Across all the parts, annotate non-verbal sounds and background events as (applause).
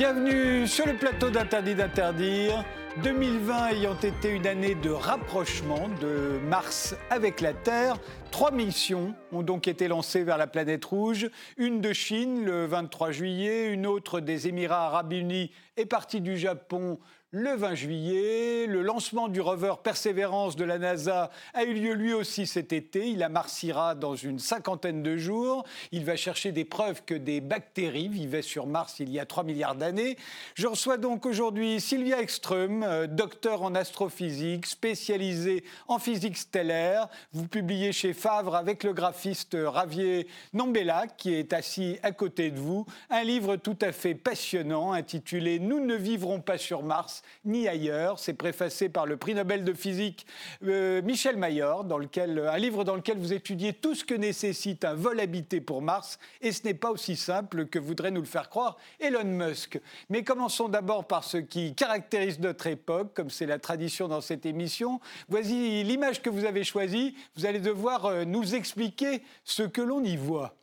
Bienvenue sur le plateau d'Interdit d'interdire. 2020 ayant été une année de rapprochement de Mars avec la Terre, trois missions ont donc été lancées vers la planète rouge. Une de Chine le 23 juillet, une autre des Émirats arabes unis et partie du Japon le 20 juillet. Le lancement du rover Perseverance de la NASA a eu lieu lui aussi cet été. Il amarcira dans une cinquantaine de jours. Il va chercher des preuves que des bactéries vivaient sur Mars il y a 3 milliards d'années. Je reçois donc aujourd'hui Sylvia Ekström, euh, docteur en astrophysique, spécialisée en physique stellaire. Vous publiez chez Favre avec le graphiste Ravier Nombella, qui est assis à côté de vous, un livre tout à fait passionnant intitulé Nous ne vivrons pas sur Mars ni ailleurs. C'est préfacé par le prix Nobel de physique euh, Michel Mayor, dans lequel, un livre dans lequel vous étudiez tout ce que nécessite un vol habité pour Mars. Et ce n'est pas aussi simple que voudrait nous le faire croire Elon Musk. Mais commençons d'abord par ce qui caractérise notre époque, comme c'est la tradition dans cette émission. Voici l'image que vous avez choisie. Vous allez devoir nous expliquer ce que l'on y voit.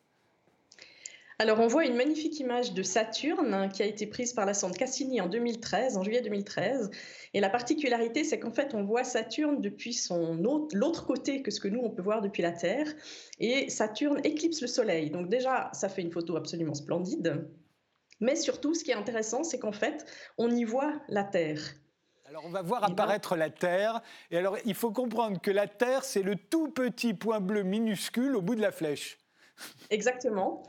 Alors, on voit une magnifique image de Saturne hein, qui a été prise par la sonde Cassini en 2013, en juillet 2013. Et la particularité, c'est qu'en fait, on voit Saturne depuis son l'autre côté que ce que nous, on peut voir depuis la Terre. Et Saturne éclipse le Soleil. Donc déjà, ça fait une photo absolument splendide. Mais surtout, ce qui est intéressant, c'est qu'en fait, on y voit la Terre. Alors on va voir apparaître la Terre. Et alors il faut comprendre que la Terre, c'est le tout petit point bleu minuscule au bout de la flèche. Exactement.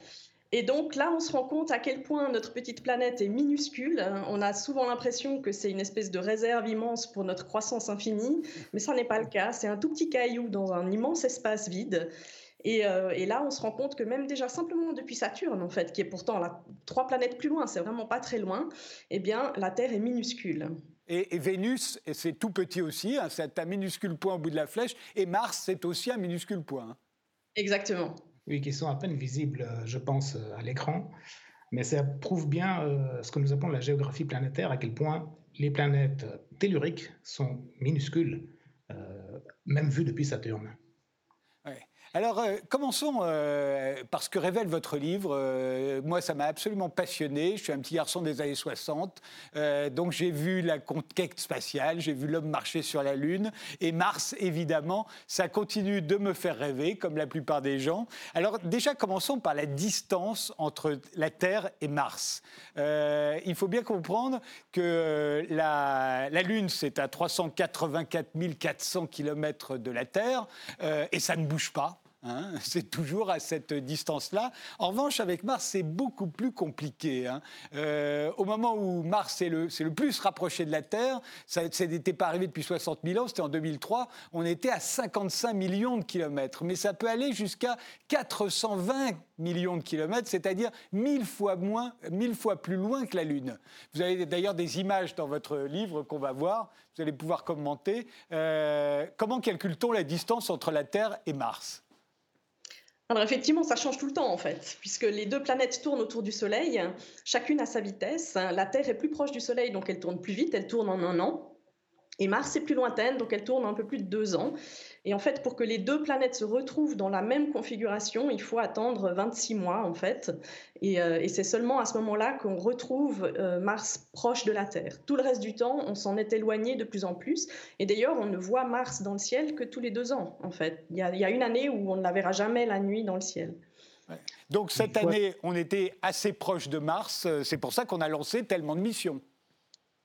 Et donc là, on se rend compte à quel point notre petite planète est minuscule. On a souvent l'impression que c'est une espèce de réserve immense pour notre croissance infinie, mais ça n'est pas le cas. C'est un tout petit caillou dans un immense espace vide. Euh, et, là, on se rend compte que même déjà simplement depuis Saturne, en fait, qui est pourtant trois planètes plus loin, c'est vraiment pas très loin, eh bien, la Terre est minuscule. Et, Vénus, c'est tout petit aussi, hein, c'est un minuscule point au bout de la flèche, et Mars, c'est aussi un minuscule point. Hein. Exactement. Oui, qui sont à peine visibles, euh, je pense, euh, à l'écran. Mais ça prouve bien euh, ce que nous appelons la géographie planétaire, à quel point les planètes telluriques sont minuscules, même vues depuis Saturne. Alors, euh, commençons euh, par ce que révèle votre livre. Euh, moi, ça m'a absolument passionné. Je suis un petit garçon des années 60. donc, j'ai vu la conquête spatiale, j'ai vu l'homme marcher sur la Lune. Et Mars, évidemment, ça continue de me faire rêver, comme la plupart des gens. Alors, déjà, commençons par la distance entre la Terre et Mars. il faut bien comprendre que la, la Lune, c'est à 384 400 km de la Terre, et ça ne bouge pas. Hein, (laughs) c'est toujours à cette distance-là. En revanche, avec Mars, c'est beaucoup plus compliqué. Hein. Euh, au moment où Mars est le, le, plus rapproché de la Terre, ça n'était pas arrivé depuis 60 000 ans, c'était en 2003, on était à 55 millions de kilomètres. Mais ça peut aller jusqu'à 420 millions de kilomètres, c'est-à-dire mille fois moins, mille fois plus loin que la Lune. Vous avez d'ailleurs des images dans votre livre qu'on va voir, vous allez pouvoir commenter. Euh, comment calcule-t-on la distance entre la Terre et Mars? Alors effectivement, ça change tout le temps en fait, puisque les deux planètes tournent autour du Soleil, chacune à sa vitesse. La Terre est plus proche du Soleil, donc elle tourne plus vite, elle tourne en un an. Et Mars est plus lointaine, donc elle tourne un peu plus de deux ans. Et en fait, pour que les deux planètes se retrouvent dans la même configuration, il faut attendre 26 mois, en fait. Euh, et, c'est seulement à ce moment-là qu'on retrouve euh, Mars proche de la Terre. Tout le reste du temps, on s'en est éloigné de plus en plus. Et d'ailleurs, on ne voit Mars dans le ciel que tous les deux ans, en fait. Il y a, il y a une année où on ne la verra jamais la nuit dans le ciel. Donc cette année, on était assez proche de Mars. C'est pour ça qu'on a lancé tellement de missions.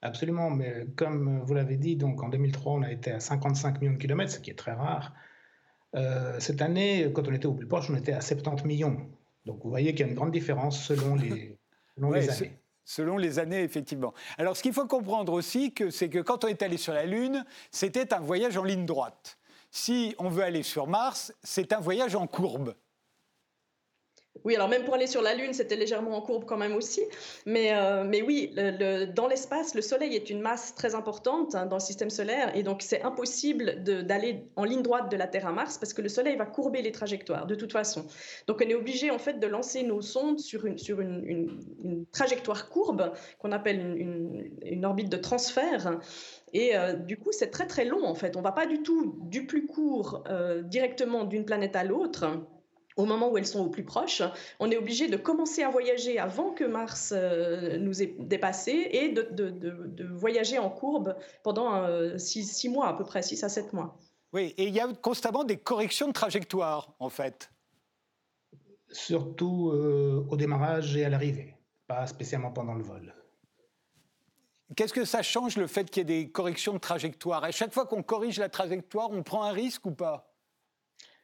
Absolument, mais comme vous l'avez dit, donc en 2003, on a été à 55 millions de kilomètres, ce qui est très rare. Euh, cette année, quand on était au plus proche, on était à 70 millions. Donc vous voyez qu'il y a une grande différence selon les, (laughs) années. Selon les années, effectivement. Alors, ce qu'il faut comprendre aussi, c'est que quand on est allé sur la Lune, c'était un voyage en ligne droite. Si on veut aller sur Mars, c'est un voyage en courbe. Oui, alors même pour aller sur la Lune, c'était légèrement en courbe quand même aussi. Mais, euh, mais oui, dans l'espace, le Soleil est une masse très importante hein, dans le système solaire. Et donc, c'est impossible d'aller en ligne droite de la Terre à Mars parce que le Soleil va courber les trajectoires de toute façon. Donc, on est obligé en fait de lancer nos sondes sur une, sur une, trajectoire courbe qu'on appelle une, orbite de transfert. Et euh, du coup, c'est très très long en fait. On va pas du tout du plus court euh, directement d'une planète à l'autre au moment où elles sont au plus proches, on est obligé de commencer à voyager avant que Mars euh, nous ait dépassé et de, voyager en courbe pendant 6 mois à peu près, 6 à 7 mois. Oui, et il y a constamment des corrections de trajectoire en fait. Surtout au démarrage et à l'arrivée, pas spécialement pendant le vol. Qu'est-ce que ça change le fait qu'il y ait des corrections de trajectoire? À chaque fois qu'on corrige la trajectoire, on prend un risque ou pas?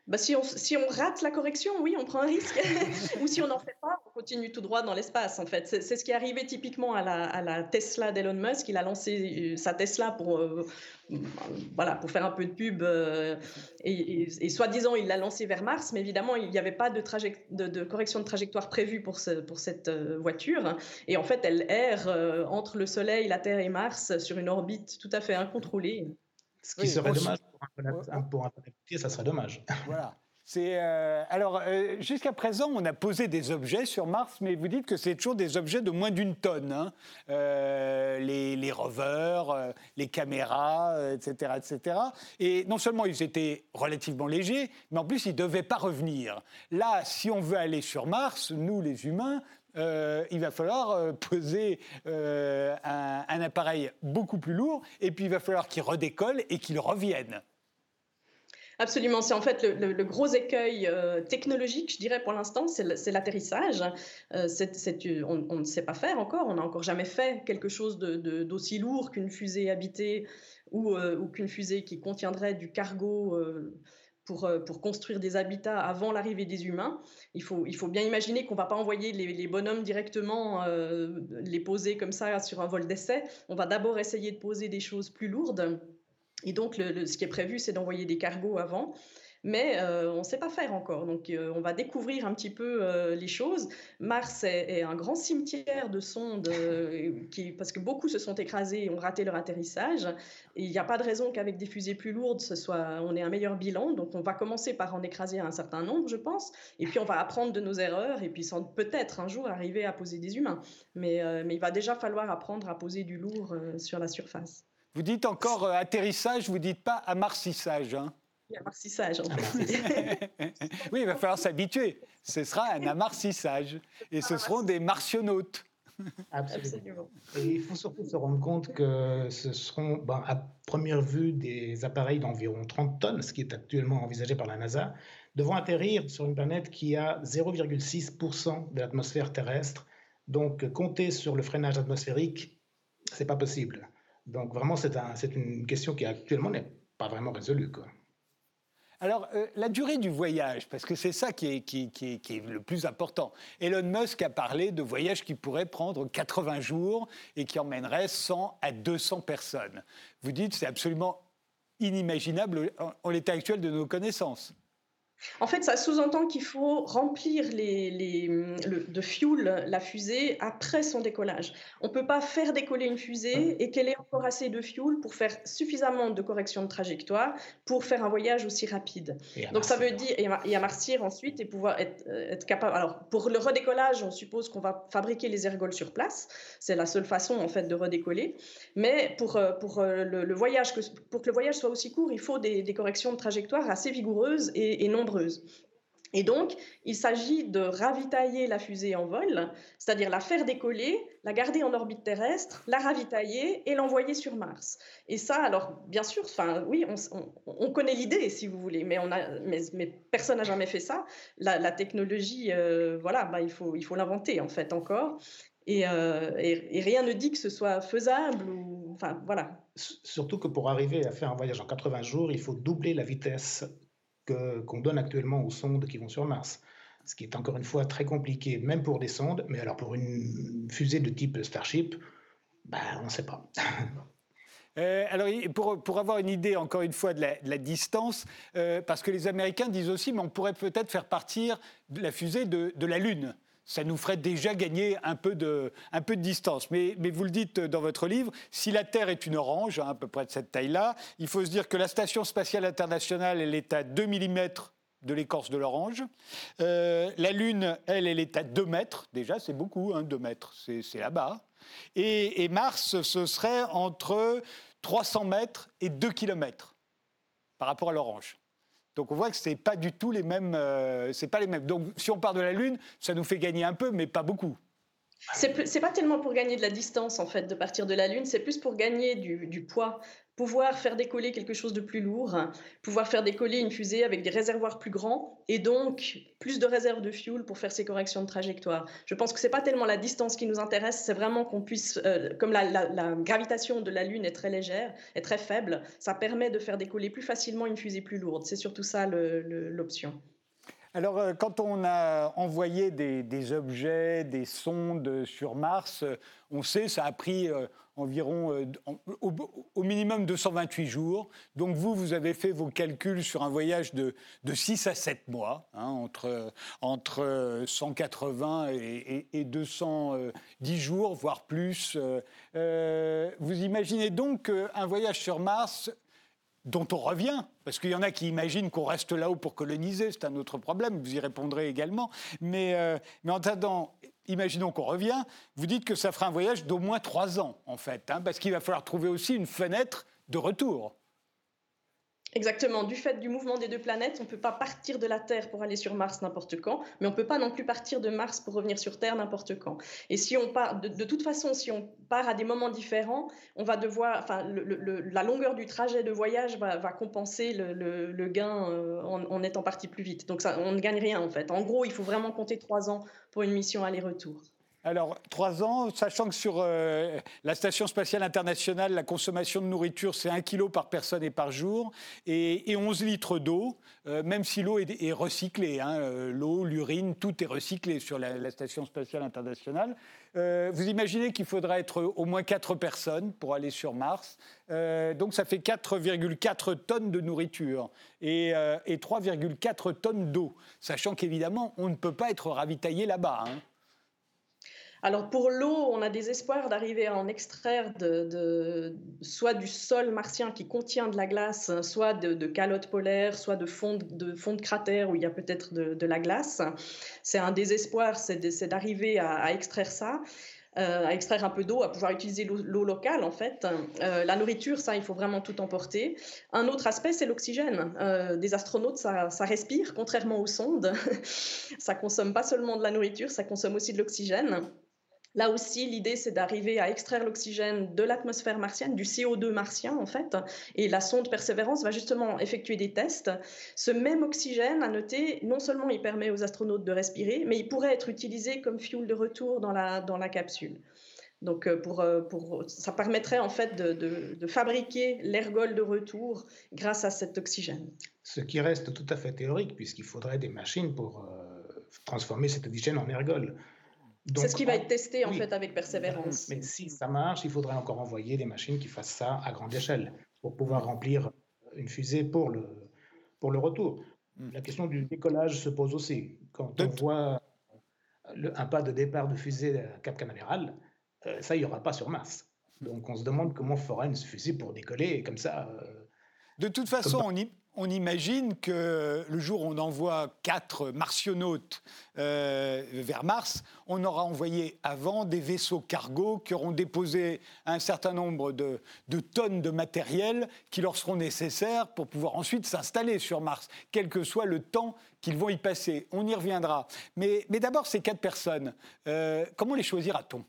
Bah, si, on, rate la correction, oui, on prend un risque. (laughs) Ou si on n'en fait pas, on continue tout droit dans l'espace, en fait. C'est ce qui est arrivé typiquement à la, Tesla d'Elon Musk. Il a lancé euh, sa Tesla pour, euh, voilà, pour faire un peu de pub. Euh, et, soi-disant, il l'a lancé vers Mars, mais évidemment, il n'y avait pas de, correction de trajectoire prévue pour cette voiture. Et en fait, elle erre entre le Soleil, la Terre et Mars sur une orbite tout à fait incontrôlée. Ce qui serait dommage pour un, ça serait dommage. (laughs) Voilà. Euh, alors, euh, jusqu'à présent, on a posé des objets sur Mars, mais vous dites que c'est toujours des objets de moins d'une tonne. Hein. Euh, les, rovers, les caméras, etc., etc. Et non seulement ils étaient relativement légers, mais en plus, ils ne devaient pas revenir. Là, si on veut aller sur Mars, nous, les humains, euh, il va falloir euh, poser euh, un, appareil beaucoup plus lourd, et puis il va falloir qu'il redécolle et qu'il revienne. Absolument, c'est en fait le, gros écueil technologique, je dirais pour l'instant, c'est l'atterrissage. on, ne sait pas faire encore, on n'a encore jamais fait quelque chose d'aussi lourd qu'une fusée habitée ou, ou qu'une fusée qui contiendrait du cargo euh, pour, construire des habitats avant l'arrivée des humains. Il faut, bien imaginer qu'on ne va pas envoyer les, bonhommes directement euh, les poser comme ça sur un vol d'essai. On va d'abord essayer de poser des choses plus lourdes. Et donc, ce qui est prévu, c'est d'envoyer des cargos avant mais euh, on ne sait pas faire encore. Donc euh, on va découvrir un petit peu euh, les choses. Mars est, un grand cimetière de sondes parce que beaucoup se sont écrasés et ont raté leur atterrissage. Il n'y a pas de raison qu'avec des fusées plus lourdes, on ait un meilleur bilan. Donc on va commencer par en écraser un certain nombre, je pense. Et puis on va apprendre de nos erreurs et puis peut-être un jour arriver à poser des humains. Mais, il va déjà falloir apprendre à poser du lourd sur la surface. Vous dites encore atterrissage, vous dites pas amarcissage. Hein amarcissage. (laughs) oui, il va falloir s'habituer. Ce sera un amarcissage. Et ce seront des martionautes. Absolument. Et il faut surtout se rendre compte que ce seront, ben, à première vue, des appareils d'environ 30 tonnes, ce qui est actuellement envisagé par la NASA, devront atterrir sur une planète qui a 0,6% de l'atmosphère terrestre. Donc, compter sur le freinage atmosphérique, c'est pas possible. Donc, vraiment, c'est un, une question qui actuellement n'est pas vraiment résolue. Quoi. Alors, euh, la durée du voyage, parce que c'est ça qui est, le plus important. Elon Musk a parlé de voyages qui pourraient prendre 80 jours et qui emmèneraient 100 à 200 personnes. Vous dites c'est absolument inimaginable en l'état actuel de nos connaissances. En fait, ça sous-entend qu'il faut remplir les, le, de fuel la fusée après son décollage. On ne peut pas faire décoller une fusée et qu'elle ait encore assez de fuel pour faire suffisamment de correction de trajectoire pour faire un voyage aussi rapide. Donc ça veut dire, et amartir ensuite et pouvoir être, euh, être, capable. Alors pour le redécollage, on suppose qu'on va fabriquer les ergols sur place. C'est la seule façon en fait de redécoller. Mais pour, euh, pour, euh, le, voyage, pour que le voyage soit aussi court, il faut des, corrections de trajectoire assez vigoureuses et, et non et donc, il s'agit de ravitailler la fusée en vol, c'est-à-dire la faire décoller, la garder en orbite terrestre, la ravitailler et l'envoyer sur Mars. Et ça, alors, bien sûr, enfin, oui, on, connaît l'idée, si vous voulez, mais, on a, mais, personne n'a jamais fait ça. La, technologie, euh, voilà, bah, il faut il faut l'inventer, en fait, encore. Euh, et, rien ne dit que ce soit faisable. Enfin, voilà. Surtout que pour arriver à faire un voyage en 80 jours, il faut doubler la vitesse qu'on donne actuellement aux sondes qui vont sur Mars. Ce qui est encore une fois très compliqué, même pour des sondes, mais alors pour une fusée de type Starship, ben, on ne sait pas. (laughs) Euh, alors, pour, pour, avoir une idée, encore une fois, de la, distance, euh, parce que les Américains disent aussi, mais on pourrait peut-être faire partir la fusée de, de la Lune ça nous ferait déjà gagner un peu de, distance. Mais, mais, vous le dites dans votre livre, si la Terre est une orange, hein, à peu près de cette taille-là, il faut se dire que la Station spatiale internationale, elle est à 2 mm de l'écorce de l'orange. Euh, la Lune, elle, elle est à 2 mètres. Déjà, c'est beaucoup, hein, 2 mètres, c'est là-bas. Et, et, Mars, ce serait entre 300 mètres et 2 km par rapport à l'orange. Donc on voit que ce n'est pas du tout les mêmes. c'est pas les mêmes. Donc si on part de la Lune, ça nous fait gagner un peu, mais pas beaucoup. C'est pas tellement pour gagner de la distance en fait de partir de la Lune, c'est plus pour gagner du, poids pouvoir faire décoller quelque chose de plus lourd, pouvoir faire décoller une fusée avec des réservoirs plus grands et donc plus de réserves de fuel pour faire ces corrections de trajectoire. Je pense que ce n'est pas tellement la distance qui nous intéresse, c'est vraiment qu'on puisse, euh, comme la, la, gravitation de la Lune est très légère, est très faible, ça permet de faire décoller plus facilement une fusée plus lourde. C'est surtout ça l'option. Alors, euh, quand on a envoyé des, objets, des sondes sur Mars, euh, on sait ça a pris euh, environ au, minimum 228 jours. Donc, vous, vous avez fait vos calculs sur un voyage de, 6 à 7 mois, hein, entre, entre 180 et, et, 210 jours, voire plus. vous imaginez donc qu'un voyage sur Mars dont on revient, parce qu'il y en a qui imaginent qu'on reste là-haut pour coloniser, c'est un autre problème, vous y répondrez également. Mais, euh, mais en attendant, imaginons qu'on revient, vous dites que ça fera un voyage d'au moins trois ans, en fait, hein, parce qu'il va falloir trouver aussi une fenêtre de retour. Exactement. Du fait du mouvement des deux planètes, on ne peut pas partir de la Terre pour aller sur Mars n'importe quand, mais on ne peut pas non plus partir de Mars pour revenir sur Terre n'importe quand. Et si on part, de, toute façon, si on part à des moments différents, on va devoir, enfin, la longueur du trajet de voyage va, compenser le, gain euh, en, en, étant parti plus vite. Donc ça, on ne gagne rien en fait. En gros, il faut vraiment compter trois ans pour une mission aller-retour. Alors, trois ans, sachant que sur euh, la Station spatiale internationale, la consommation de nourriture, c'est un kilo par personne et par jour, et, 11 litres d'eau, euh, même si l'eau est, recyclée. Hein, euh, l'eau, l'urine, tout est recyclé sur la, Station spatiale internationale. vous imaginez qu'il faudra être au moins quatre personnes pour aller sur Mars. donc, ça fait 4,4 tonnes de nourriture et, 3,4 tonnes d'eau, sachant qu'évidemment, on ne peut pas être ravitaillé là-bas. Hein. Alors pour l'eau, on a des espoirs d'arriver à en extraire de, soit du sol martien qui contient de la glace, soit de, calottes polaires, soit de fonds de, fond de cratères où il y a peut-être de, la glace. C'est un désespoir, c'est d'arriver à, extraire ça. Euh, à extraire un peu d'eau, à pouvoir utiliser l'eau locale en fait. Euh, la nourriture, ça, il faut vraiment tout emporter. Un autre aspect, c'est l'oxygène. Euh, des astronautes, ça, ça, respire, contrairement aux sondes. (laughs) ça consomme pas seulement de la nourriture, ça consomme aussi de l'oxygène. Là aussi, l'idée, c'est d'arriver à extraire l'oxygène de l'atmosphère martienne, du CO2 martien en fait. Et la sonde Persévérance va justement effectuer des tests. Ce même oxygène, à noter, non seulement il permet aux astronautes de respirer, mais il pourrait être utilisé comme fuel de retour dans la, dans la capsule. Donc, euh, pour, euh, pour, ça permettrait en fait de, de, fabriquer l'ergol de retour grâce à cet oxygène. Ce qui reste tout à fait théorique, puisqu'il faudrait des machines pour euh, transformer cet oxygène en ergol. C'est ce qui va être testé en fait avec persévérance. Mais si ça marche, il faudrait encore envoyer des machines qui fassent ça à grande échelle pour pouvoir remplir une fusée pour le, pour le retour. Hmm. La question du décollage se pose aussi. Quand on voit un pas de départ de fusée à Cap Canaveral, euh, ça, il n'y aura pas sur Mars. Donc on se demande comment fera une fusée pour décoller comme ça. Euh, de toute façon, on y, on imagine que le jour où on envoie quatre martionautes euh, vers Mars, on aura envoyé avant des vaisseaux cargo qui auront déposé un certain nombre de, tonnes de matériel qui leur seront nécessaires pour pouvoir ensuite s'installer sur Mars, quel que soit le temps qu'ils vont y passer. On y reviendra. Mais, d'abord, ces quatre personnes, euh, comment les choisira-t-on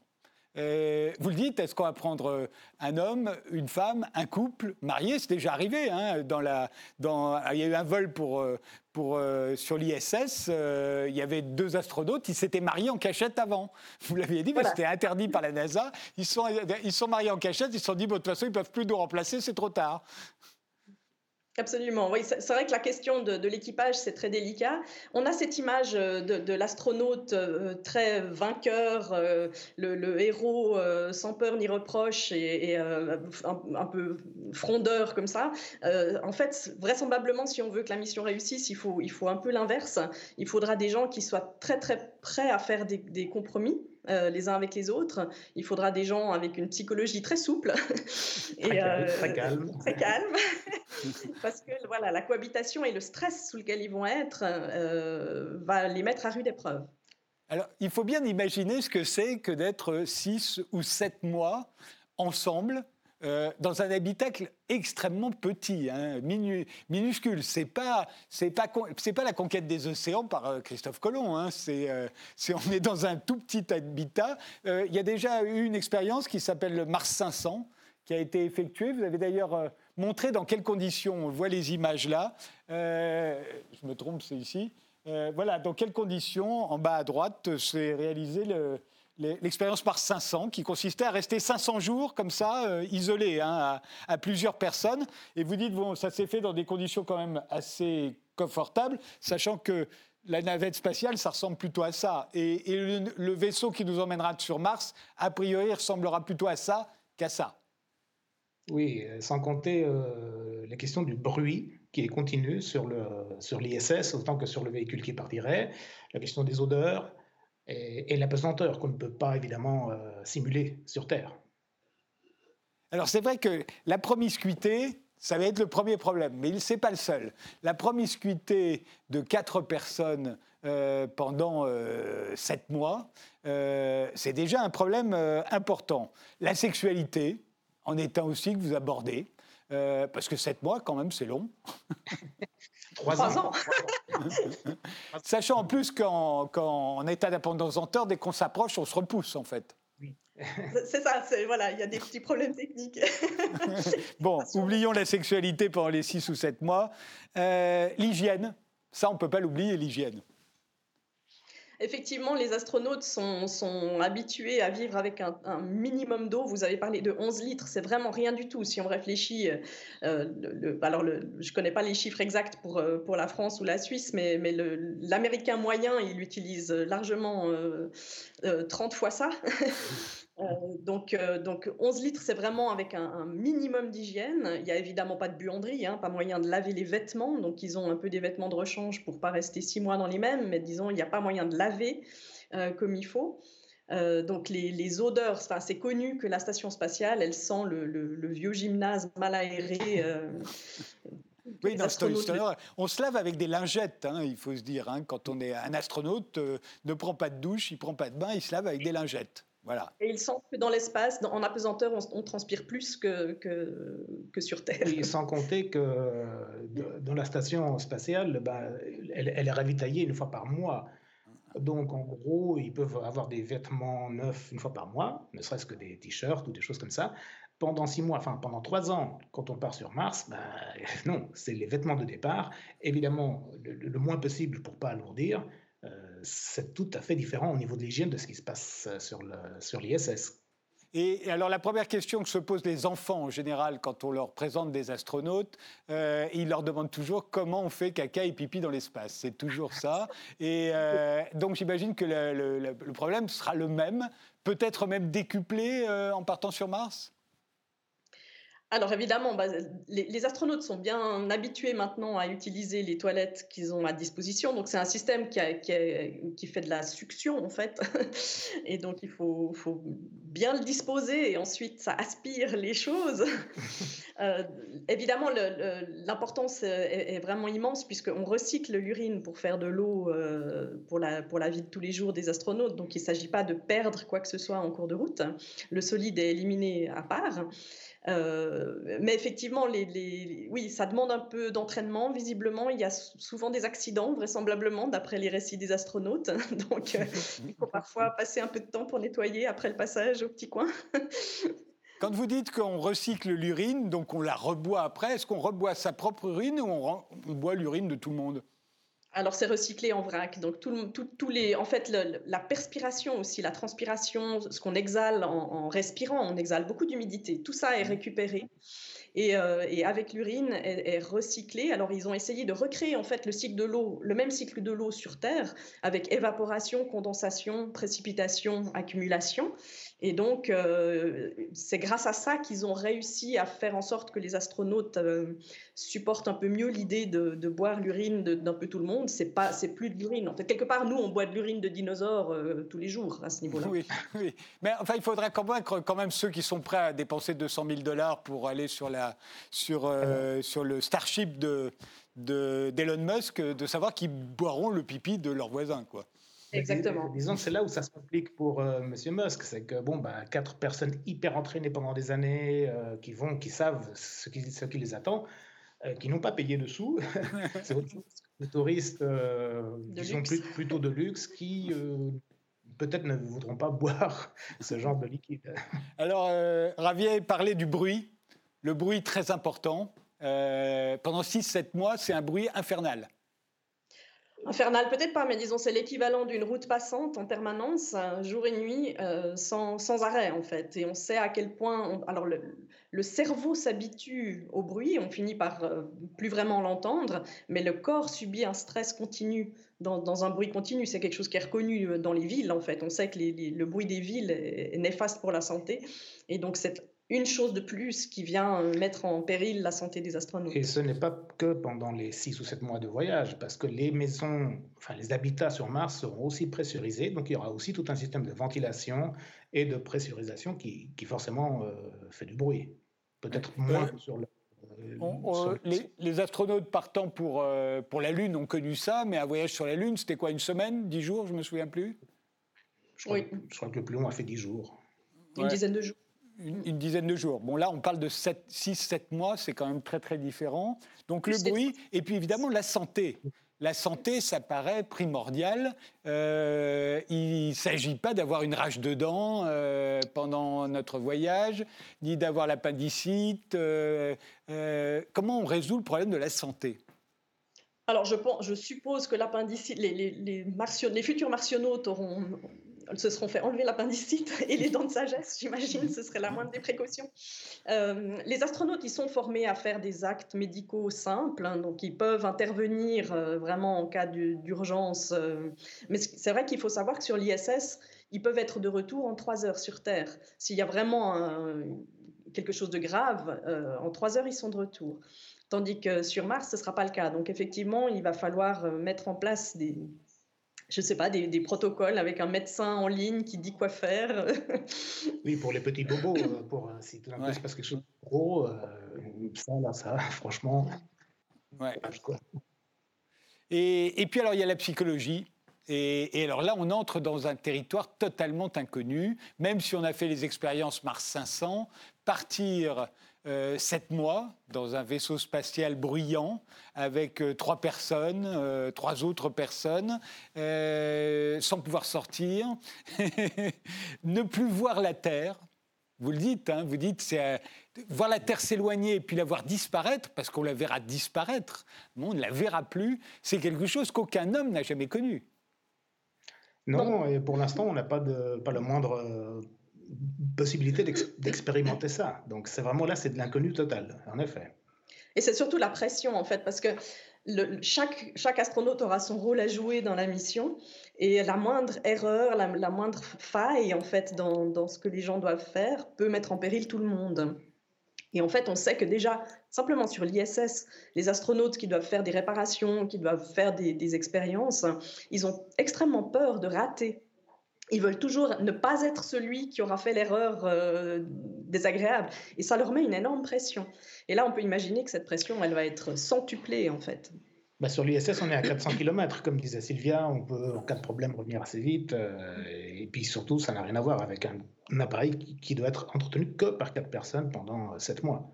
euh, vous le dites, est-ce qu'on va prendre euh, un homme, une femme, un couple marié? C'est déjà arrivé. Hein, dans la, dans, il y a eu un vol pour, euh, sur l'ISS. il y avait deux astronautes. Ils s'étaient mariés en cachette avant. Vous l'aviez dit, mais c'était interdit par la NASA. Ils sont, ils sont mariés en cachette. Ils se sont dit, bon, de toute façon, ils ne peuvent plus nous remplacer. C'est trop tard. Absolument, oui, c'est vrai que la question de, l'équipage, c'est très délicat. On a cette image euh, de, l'astronaute euh, très vainqueur, euh, le, héros sans peur ni reproche et, un, peu frondeur comme ça. en fait, vraisemblablement, si on veut que la mission réussisse, il faut, il faut un peu l'inverse. Il faudra des gens qui soient très très prêts à faire des compromis euh, les uns avec les autres. Il faudra des gens avec une psychologie très souple (laughs) et très, euh, calme. Très calme. (laughs) Parce que voilà, la cohabitation et le stress sous lequel ils vont être euh, va les mettre à rude épreuve. Alors, il faut bien imaginer ce que c'est que d'être six ou sept mois ensemble euh, dans un habitacle extrêmement petit, hein, minuscule. C'est pas, pas, pas la conquête des océans par euh, Christophe Colomb. Hein. Euh, c'est, on est dans un tout petit habitat. Il y a déjà eu une expérience qui s'appelle le Mars 500 qui a été effectuée. Vous avez d'ailleurs montré dans quelles conditions. On voit les images là. je me trompe, c'est ici. voilà, dans quelles conditions, en bas à droite, s'est réalisé le, l'expérience par 500, qui consistait à rester 500 jours comme ça, euh, isolé hein, à, plusieurs personnes. Et vous dites, bon, ça s'est fait dans des conditions quand même assez confortables, sachant que la navette spatiale, ça ressemble plutôt à ça. Et, le, vaisseau qui nous emmènera sur Mars, a priori, ressemblera plutôt à ça qu'à ça. Oui, sans compter euh, la question du bruit qui est continu sur l'ISS, autant que sur le véhicule qui partirait, la question des odeurs, et, la pesanteur qu'on ne peut pas évidemment euh, simuler sur Terre. Alors c'est vrai que la promiscuité, ça va être le premier problème, mais ce n'est pas le seul. La promiscuité de quatre personnes euh, pendant euh, sept mois, c'est déjà un problème important. La sexualité, en étant aussi que vous abordez, parce que sept mois, quand même, c'est long. Trois ans. (laughs) (laughs) Sachant en plus qu'en état d'apesanteur, dès qu'on s'approche, on se repousse en fait. Oui. (laughs) c'est ça, voilà, il y a des petits problèmes techniques. (laughs) bon, oublions la sexualité pendant les six ou sept mois. Euh, l'hygiène, ça on ne peut pas l'oublier, l'hygiène effectivement, les astronautes sont, habitués à vivre avec un, minimum d'eau. Vous avez parlé de 11 litres, c'est vraiment rien du tout. Si on réfléchit, euh, alors je ne connais pas les chiffres exacts pour, euh, pour la France ou la Suisse, mais, l'Américain moyen, il utilise largement 30 euh, fois ça. (laughs) Euh, donc, euh, donc 11 litres, c'est vraiment avec un, minimum d'hygiène. Il n'y a évidemment pas de buanderie, hein, pas moyen de laver les vêtements. Donc, ils ont un peu des vêtements de rechange pour pas rester six mois dans les mêmes. Mais disons, il n'y a pas moyen de laver euh, comme il faut. donc les, odeurs, c'est connu que la station spatiale, elle sent le, vieux gymnase mal aéré. (laughs) Oui, on se lave avec des lingettes, hein, il faut se dire. Hein. quand on est un astronaute, ne prend pas de douche, il prend pas de bain, il se lave avec des lingettes. Et il semble que dans l'espace, en apesanteur, on, transpire plus que, que, sur Terre. Sans compter que dans la station spatiale, ben, elle, est ravitaillée une fois par mois. Donc, en gros, ils peuvent avoir des vêtements neufs une fois par mois, ne serait-ce que des t-shirts ou des choses comme ça. Pendant six mois, enfin pendant trois ans, quand on part sur Mars, ben, (laughs) non, c'est les vêtements de départ. Évidemment, le, le moins possible pour pas alourdir, euh, c'est tout à fait différent au niveau de l'hygiène de ce qui se passe euh, sur l'ISS. Et alors la première question que se posent les enfants en général quand on leur présente des astronautes, euh, ils leur demandent toujours comment on fait caca et pipi dans l'espace. C'est toujours ça. (laughs) Et donc j'imagine que le, problème sera le même, peut-être même décuplé en partant sur Mars? Alors évidemment, bah, les, astronautes sont bien habitués maintenant à utiliser les toilettes qu'ils ont à disposition. Donc c'est un système qui, fait de la succion en fait. (laughs) Et donc il faut, faut, bien le disposer et ensuite ça aspire les choses. (laughs) euh, évidemment, l'importance est, vraiment immense puisqu'on recycle l'urine pour faire de l'eau euh, pour, la, pour la vie de tous les jours des astronautes. Donc il ne s'agit pas de perdre quoi que ce soit en cours de route. Le solide est éliminé à part. Euh, mais effectivement, les, oui, ça demande un peu d'entraînement. Visiblement, il y a souvent des accidents, vraisemblablement, d'après les récits des astronautes. (laughs) Donc, euh, il faut parfois passer un peu de temps pour nettoyer après le passage au petit coin. (laughs) Quand vous dites qu'on recycle l'urine, donc on la reboit après, est-ce qu'on reboit sa propre urine ou on, on boit l'urine de tout le monde? Alors c'est recyclé en vrac, donc tout, les, en fait la perspiration aussi, la transpiration, ce qu'on exhale en, respirant, on exhale beaucoup d'humidité, tout ça est mmh. récupéré et, euh, avec l'urine est, recyclé. Alors ils ont essayé de recréer en fait le cycle de l'eau, le même cycle de l'eau sur Terre avec évaporation, condensation, précipitation, accumulation. Et donc, euh, c'est grâce à ça qu'ils ont réussi à faire en sorte que les astronautes euh, supportent un peu mieux l'idée de, boire l'urine d'un peu tout le monde. C'est pas, c'est plus de l'urine. En fait, quelque part, nous, on boit de l'urine de dinosaures euh, tous les jours à ce niveau-là. Oui, (laughs) oui. Mais enfin, il faudrait convaincre quand même ceux qui sont prêts à dépenser 200 000 dollars pour aller sur, la, sur, sur le Starship de, d'Elon Musk de savoir qu'ils boiront le pipi de leurs voisins, quoi. Exactement. disons que c'est là où ça se complique pour euh, Monsieur Musk, c'est que bon, bah, quatre personnes hyper entraînées pendant des années, euh, qui vont, qui savent ce qui, ce qui les attend, euh, qui n'ont pas payé de sous, (laughs) c'est autre chose. Des touristes, qui sont plutôt de luxe, qui peut-être ne voudront pas boire (laughs) ce genre de liquide. Alors, Ravier parlait du bruit, le bruit très important. pendant 6-7 mois, c'est un bruit infernal. Infernal, peut-être pas, mais disons, c'est l'équivalent d'une route passante en permanence, jour et nuit, euh, sans, sans, arrêt, en fait. Et on sait à quel point. alors, le, le cerveau s'habitue au bruit, on finit par euh, plus vraiment l'entendre, mais le corps subit un stress continu dans, dans un bruit continu. C'est quelque chose qui est reconnu euh, dans les villes, en fait. On sait que le bruit des villes est néfaste pour la santé. Et donc, cette une chose de plus qui vient euh, mettre en péril la santé des astronautes. Et ce n'est pas que pendant les six ou sept mois de voyage, parce que les maisons, enfin les habitats sur Mars seront aussi pressurisés, donc il y aura aussi tout un système de ventilation et de pressurisation qui, qui forcément euh, fait du bruit. Peut-être moins que sur le... Euh, les, astronautes partant pour, pour la Lune ont connu ça, mais un voyage sur la Lune, c'était quoi, une semaine, dix jours, je ne me souviens plus? Je crois, je crois que le plus long a fait dix jours. Une dizaine de jours une, dizaine de jours. Bon, là, on parle de 6-7 mois, c'est quand même très, très différent. Donc, le bruit, et puis évidemment, la santé. La santé, ça paraît primordial. Euh, il ne s'agit pas d'avoir une rage de dents euh, pendant notre voyage, ni d'avoir l'appendicite. Euh, comment on résout le problème de la santé? Alors, je, pense, je suppose que l'appendicite, les, les, les, les futurs martionnautes auront, se seront fait enlever l'appendicite et les dents de sagesse, j'imagine, ce serait la moindre des précautions. Euh, les astronautes, ils sont formés à faire des actes médicaux simples, hein, donc ils peuvent intervenir euh, vraiment en cas d'urgence. Euh. mais c'est vrai qu'il faut savoir que sur l'ISS, ils peuvent être de retour en trois heures sur Terre. S'il y a vraiment quelque chose de grave, en trois heures, ils sont de retour. Tandis que sur Mars, ce ne sera pas le cas. Donc effectivement, il va falloir mettre en place des, je sais pas, des, protocoles avec un médecin en ligne qui dit quoi faire. (laughs) oui, pour les petits bobos, euh, pour, euh, si tout d'un coup se passe quelque chose de gros, euh, ça, là, ça, franchement. Ouais. Quoi. Et, et, puis alors, il y a la psychologie. Et, et, alors là, on entre dans un territoire totalement inconnu, même si on a fait les expériences Mars 500, partir euh, sept mois dans un vaisseau spatial bruyant avec euh, trois personnes, euh, trois autres personnes, sans pouvoir sortir, (laughs) ne plus voir la Terre. Vous le dites, hein, vous dites, c'est voir la Terre s'éloigner et puis la voir disparaître, parce qu'on la verra disparaître, on ne la verra plus, c'est quelque chose qu'aucun homme n'a jamais connu. Non, et pour l'instant, on n'a pas, pas le moindre possibilité d'expérimenter ça. Donc c'est vraiment là, c'est de l'inconnu total, en effet. Et c'est surtout la pression, en fait, parce que chaque, astronaute aura son rôle à jouer dans la mission, et la moindre erreur, la, moindre faille, en fait, dans, ce que les gens doivent faire, peut mettre en péril tout le monde. Et en fait, on sait que déjà, simplement sur l'ISS, les astronautes qui doivent faire des réparations, qui doivent faire des expériences, ils ont extrêmement peur de rater ils veulent toujours ne pas être celui qui aura fait l'erreur euh, désagréable. Et ça leur met une énorme pression. Et là, on peut imaginer que cette pression, elle va être centuplée, en fait. Bah sur l'ISS, on est à 400 km, comme disait Sylvia. On peut, en cas de problème, revenir assez vite. Euh, et puis surtout, ça n'a rien à voir avec un, appareil qui, doit être entretenu que par quatre personnes pendant 7 mois.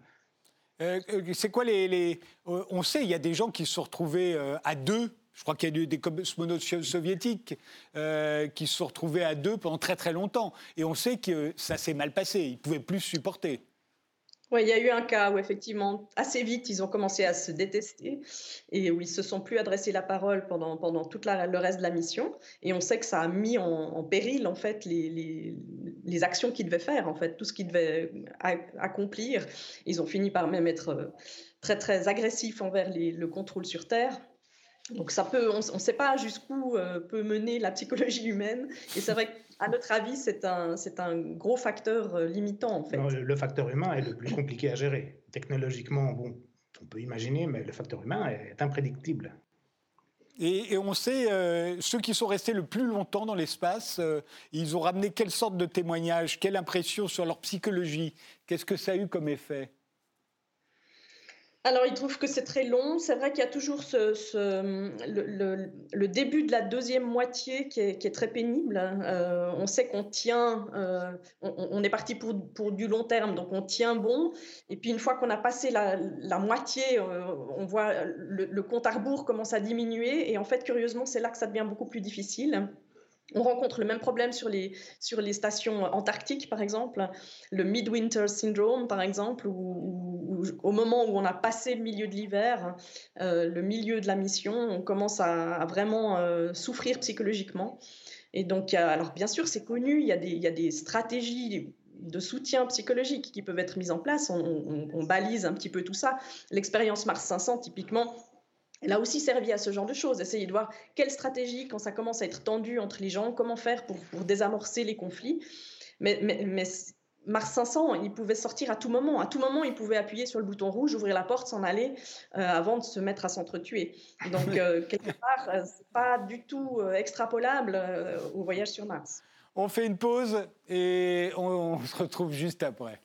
Euh, c'est quoi les, les... On sait, il y a des gens qui se sont retrouvés à deux je crois qu'il y a eu des cosmonautes soviétiques euh, qui se sont retrouvés à deux pendant très très longtemps. Et on sait que ça s'est mal passé. Ils ne pouvaient plus supporter. Oui, il y a eu un cas où effectivement, assez vite, ils ont commencé à se détester et où ils se sont plus adressés la parole pendant, pendant tout le reste de la mission. Et on sait que ça a mis en, péril en fait les, les, actions qu'ils devaient faire, en fait, tout ce qu'ils devaient accomplir. Ils ont fini par même être euh, très très agressifs envers le contrôle sur Terre. Donc ça peut, on ne sait pas jusqu'où euh, peut mener la psychologie humaine. Et c'est vrai qu'à notre avis, c'est un, c'est un gros facteur euh, limitant en fait. le facteur humain est le plus compliqué à gérer. Technologiquement, bon, on peut imaginer, mais le facteur humain est imprédictible. Et, on sait, euh, ceux qui sont restés le plus longtemps dans l'espace, ils ont ramené quelle sorte de témoignages, quelle impression sur leur psychologie? Qu'est-ce que ça a eu comme effet? Alors, il trouve que c'est très long. C'est vrai qu'il y a toujours ce, le, début de la deuxième moitié qui est, très pénible. Euh, on sait qu'on tient, euh, on, est parti pour, du long terme, donc on tient bon. Et puis, une fois qu'on a passé la, moitié, euh, on voit le, compte à rebours commence à diminuer. Et en fait, curieusement, c'est là que ça devient beaucoup plus difficile. On rencontre le même problème sur les, sur les stations antarctiques, par exemple, le Midwinter Syndrome, par exemple, où, au moment où on a passé le milieu de l'hiver, euh, le milieu de la mission, on commence à, vraiment euh, souffrir psychologiquement. Et donc, alors bien sûr, c'est connu, il y, a des, il y a des stratégies de soutien psychologique qui peuvent être mises en place. On, on balise un petit peu tout ça. L'expérience Mars 500, typiquement, elle a aussi servi à ce genre de choses, essayer de voir quelle stratégie, quand ça commence à être tendu entre les gens, comment faire pour, désamorcer les conflits. Mais, Mars 500, il pouvait sortir à tout moment. À tout moment, il pouvait appuyer sur le bouton rouge, ouvrir la porte, s'en aller euh, avant de se mettre à s'entretuer. Donc, euh, (laughs) quelque part, euh, ce n'est pas du tout extrapolable au voyage sur Mars. On fait une pause et on se retrouve juste après.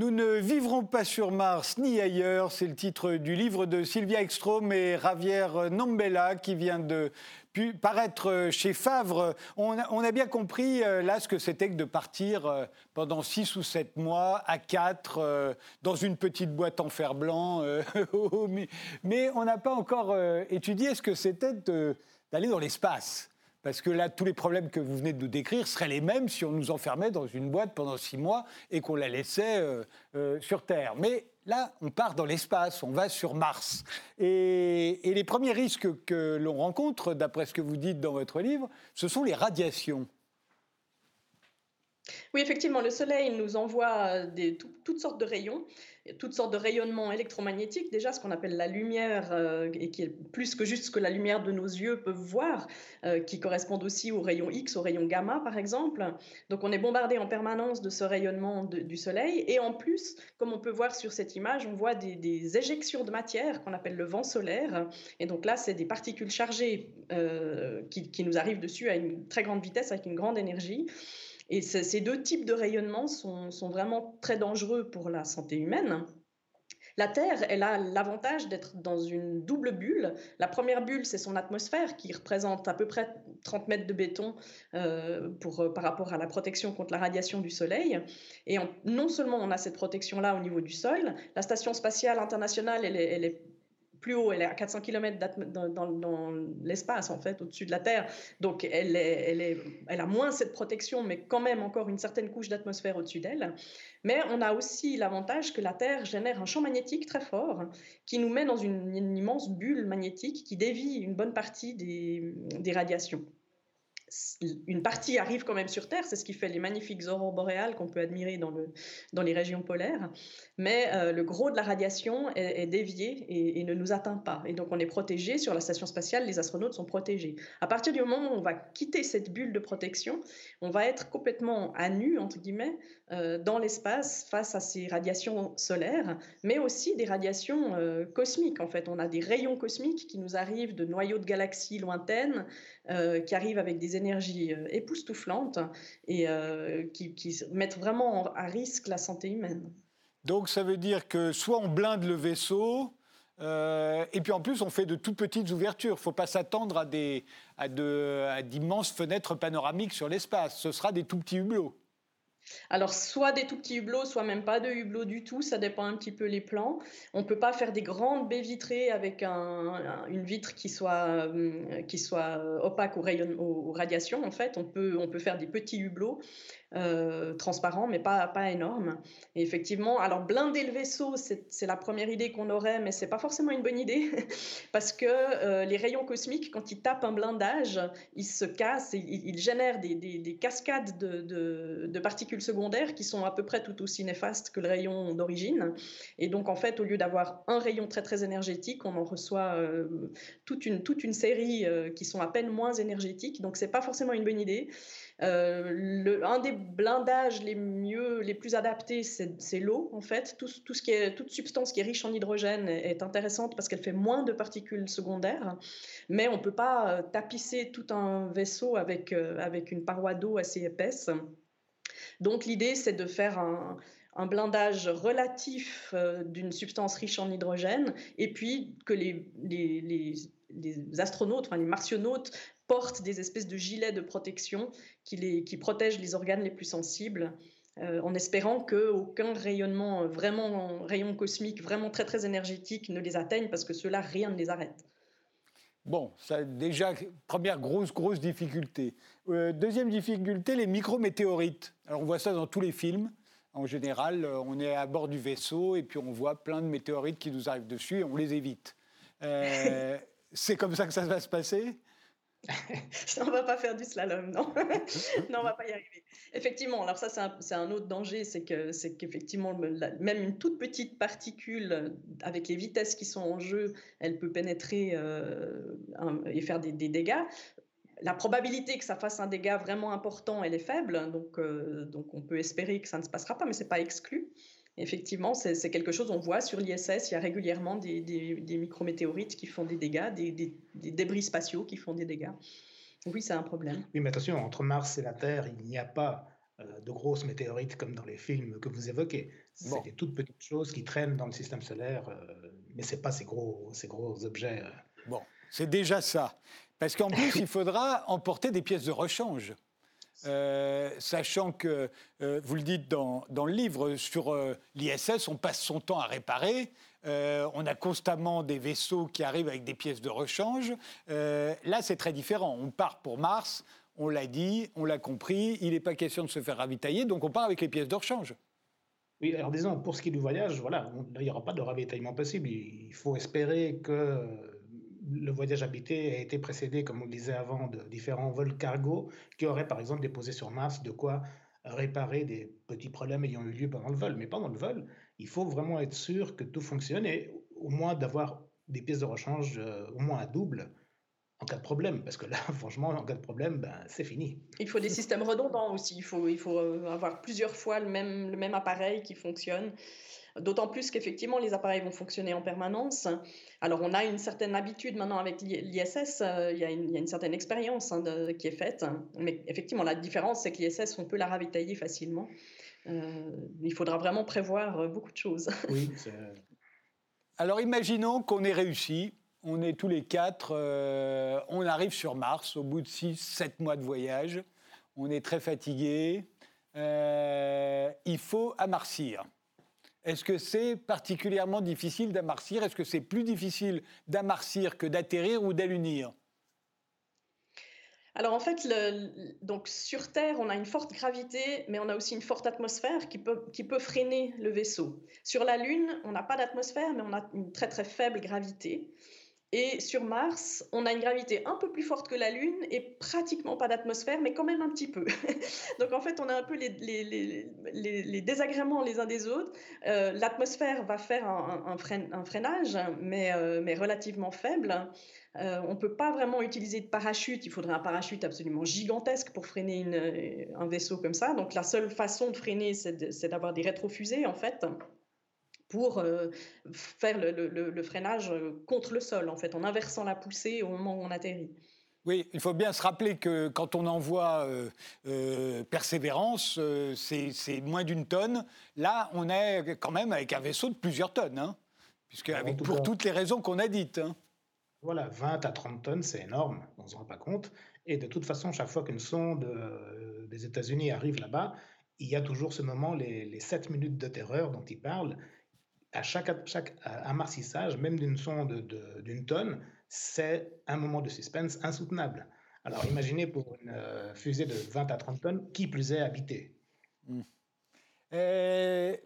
Nous ne vivrons pas sur Mars ni ailleurs, c'est le titre du livre de Sylvia Ekstrom et Javier Nambella qui vient de paraître chez Favre. On a, bien compris euh, là ce que c'était que de partir euh, pendant six ou sept mois à quatre euh, dans une petite boîte en fer blanc. (laughs) mais on n'a pas encore étudié ce que c'était d'aller dans l'espace. Parce que là, tous les problèmes que vous venez de nous décrire seraient les mêmes si on nous enfermait dans une boîte pendant six mois et qu'on la laissait euh, euh, sur Terre. Mais là, on part dans l'espace, on va sur Mars. Et, les premiers risques que l'on rencontre, d'après ce que vous dites dans votre livre, ce sont les radiations. Oui, effectivement, le Soleil nous envoie des, toutes sortes de rayons, toutes sortes de rayonnements électromagnétiques, déjà ce qu'on appelle la lumière, euh, et qui est plus que juste ce que la lumière de nos yeux peuvent voir, euh, qui correspondent aussi aux rayons X, aux rayons gamma, par exemple. Donc on est bombardé en permanence de ce rayonnement du Soleil, et en plus, comme on peut voir sur cette image, on voit des, éjections de matière qu'on appelle le vent solaire, et donc là, c'est des particules chargées euh, qui, qui nous arrivent dessus à une très grande vitesse, avec une grande énergie. Et ces deux types de rayonnement sont, vraiment très dangereux pour la santé humaine. La Terre, elle a l'avantage d'être dans une double bulle. La première bulle, c'est son atmosphère qui représente à peu près 30 mètres de béton euh, pour, euh, par rapport à la protection contre la radiation du Soleil. Et non seulement on a cette protection-là au niveau du sol, la Station spatiale internationale, elle elle est plus haut, elle est à 400 km dans, l'espace, en fait, au-dessus de la Terre. Donc, elle, a moins cette protection, mais quand même encore une certaine couche d'atmosphère au-dessus d'elle. Mais on a aussi l'avantage que la Terre génère un champ magnétique très fort qui nous met dans une, immense bulle magnétique qui dévie une bonne partie des radiations une partie arrive quand même sur Terre, c'est ce qui fait les magnifiques aurores boréales qu'on peut admirer dans, le, dans les régions polaires, mais euh, le gros de la radiation est, dévié et, ne nous atteint pas. Et donc on est protégé sur la station spatiale, les astronautes sont protégés. À partir du moment où on va quitter cette bulle de protection, on va être complètement à nu, entre guillemets, euh, dans l'espace face à ces radiations solaires, mais aussi des radiations euh, cosmiques. En fait, on a des rayons cosmiques qui nous arrivent de noyaux de galaxies lointaines, qui arrivent avec des énergies euh, époustouflantes et euh, qui, mettent vraiment à risque la santé humaine. Donc ça veut dire que soit on blinde le vaisseau, euh, et puis en plus, on fait de tout petites ouvertures. Il ne faut pas s'attendre à, des, à d'immenses fenêtres panoramiques sur l'espace. Ce sera des tout petits hublots. Alors, soit des tout petits hublots, soit même pas de hublots du tout, ça dépend un petit peu les plans. On peut pas faire des grandes baies vitrées avec une vitre qui soit, euh, soit opaque aux, radiations, en fait. On peut faire des petits hublots euh, transparent, mais pas, pas énorme. Et effectivement, alors blinder le vaisseau, c'est la première idée qu'on aurait, mais c'est pas forcément une bonne idée, (laughs) parce que euh, les rayons cosmiques, quand ils tapent un blindage, ils se cassent, et ils, génèrent des, des, cascades de, de, particules secondaires qui sont à peu près tout aussi néfastes que le rayon d'origine. Et donc, en fait, au lieu d'avoir un rayon très très énergétique, on en reçoit euh, toute, une, toute une série qui sont à peine moins énergétiques. Donc, c'est pas forcément une bonne idée. Euh, un des blindages les mieux, les plus adaptés, c'est l'eau en fait. Tout, tout, ce qui est, toute substance qui est riche en hydrogène est intéressante parce qu'elle fait moins de particules secondaires, mais on ne peut pas euh, tapisser tout un vaisseau avec, euh, avec une paroi d'eau assez épaisse. Donc l'idée, c'est de faire un, blindage relatif d'une substance riche en hydrogène, et puis que les, les, les, les astronautes, enfin les martionautes, portent des espèces de gilets de protection qui, les, qui protègent les organes les plus sensibles, euh, en espérant qu'aucun rayonnement, vraiment rayon cosmique, vraiment très très énergétique ne les atteigne, parce que cela, rien ne les arrête. Bon, ça déjà, première grosse, grosse difficulté. Euh, deuxième difficulté, les micrométéorites. Alors on voit ça dans tous les films. En général, euh, on est à bord du vaisseau et puis on voit plein de météorites qui nous arrivent dessus et on les évite. (laughs) c'est comme ça que ça va se passer? (laughs) on ne va pas faire du slalom, non. (laughs) non, on va pas y arriver. Effectivement, alors ça, c'est un, autre danger, c'est que c'est qu'effectivement, même une toute petite particule, avec les vitesses qui sont en jeu, elle peut pénétrer euh, et faire des, dégâts. La probabilité que ça fasse un dégât vraiment important, elle est faible, donc, euh, donc on peut espérer que ça ne se passera pas, mais c'est pas exclu. Effectivement, c'est quelque chose, on voit sur l'ISS, il y a régulièrement des, des, micrométéorites qui font des dégâts, des, débris spatiaux qui font des dégâts. Oui, c'est un problème. Oui, mais attention, entre Mars et la Terre, il n'y a pas euh, de grosses météorites comme dans les films que vous évoquez. C'est des toutes petites choses qui traînent dans le système solaire, euh, mais ce n'est pas ces gros, ces gros objets. Euh. Bon, c'est déjà ça. Parce qu'en (laughs) plus, il faudra emporter des pièces de rechange. Euh, sachant que, euh, vous le dites dans, le livre, sur euh, l'ISS, on passe son temps à réparer. on a constamment des vaisseaux qui arrivent avec des pièces de rechange. là, c'est très différent. On part pour Mars, on l'a dit, on l'a compris, il n'est pas question de se faire ravitailler, donc on part avec les pièces de rechange. Oui, alors disons, pour ce qui est du voyage, voilà, il n'y aura pas de ravitaillement possible. Il faut espérer que le voyage habité a été précédé, comme on le disait avant, de différents vols cargo qui auraient par exemple déposé sur Mars de quoi réparer des petits problèmes ayant eu lieu pendant le vol. Mais pendant le vol, il faut vraiment être sûr que tout fonctionne et au moins d'avoir des pièces de rechange euh, au moins à double en cas de problème, parce que là, (laughs) franchement, en cas de problème, ben, c'est fini. Il faut des systèmes redondants aussi. Il faut, il faut euh, avoir plusieurs fois le même, le même appareil qui fonctionne. D'autant plus qu'effectivement, les appareils vont fonctionner en permanence. Alors, on a une certaine habitude maintenant avec l'ISS, euh, il, y a une certaine expérience hein, qui est faite. Mais effectivement, la différence, c'est que l'ISS, on peut la ravitailler facilement. Euh, il faudra vraiment prévoir euh, beaucoup de choses. (laughs) Oui, Alors, imaginons qu'on ait réussi. On est tous les quatre, on arrive sur Mars au bout de 6-7 mois de voyage. On est très fatigué. il faut amarcir. Est-ce que c'est particulièrement difficile d'amarcir Est-ce que c'est plus difficile d'amarcir que d'atterrir ou d'allunir? Alors en fait, donc sur Terre, on a une forte gravité, mais on a aussi une forte atmosphère qui peut, qui peut freiner le vaisseau. Sur la Lune, on n'a pas d'atmosphère, mais on a une très très faible gravité. Et sur Mars, on a une gravité un peu plus forte que la Lune et pratiquement pas d'atmosphère, mais quand même un petit peu. (laughs) Donc en fait, on a un peu les, désagréments les uns des autres. Euh, l'atmosphère va faire un, freinage, mais, euh, mais relativement faible. Euh, on ne peut pas vraiment utiliser de parachute. Il faudrait un parachute absolument gigantesque pour freiner un vaisseau comme ça. Donc la seule façon de freiner, c'est d'avoir des rétrofusées en fait pour euh, faire le, freinage euh, contre le sol, en fait, en inversant la poussée au moment où on atterrit. Oui, il faut bien se rappeler que quand on envoie euh, Persévérance, c'est moins d'une tonne. Là, on est quand même avec un vaisseau de plusieurs tonnes, hein, puisque pour toutes les raisons qu'on a dites. Hein. Voilà, 20 à 30 tonnes, c'est énorme, on ne se rend pas compte. Et de toute façon, chaque fois qu'une sonde des États-Unis arrive là-bas, il y a toujours ce moment, les, les 7 minutes de terreur dont il parle, à chaque, chaque amarcissage, même d'une sonde d'une tonne, c'est un moment de suspense insoutenable. Alors imaginez pour une euh, fusée de 20 à 30 tonnes, qui plus est habitée. Hmm.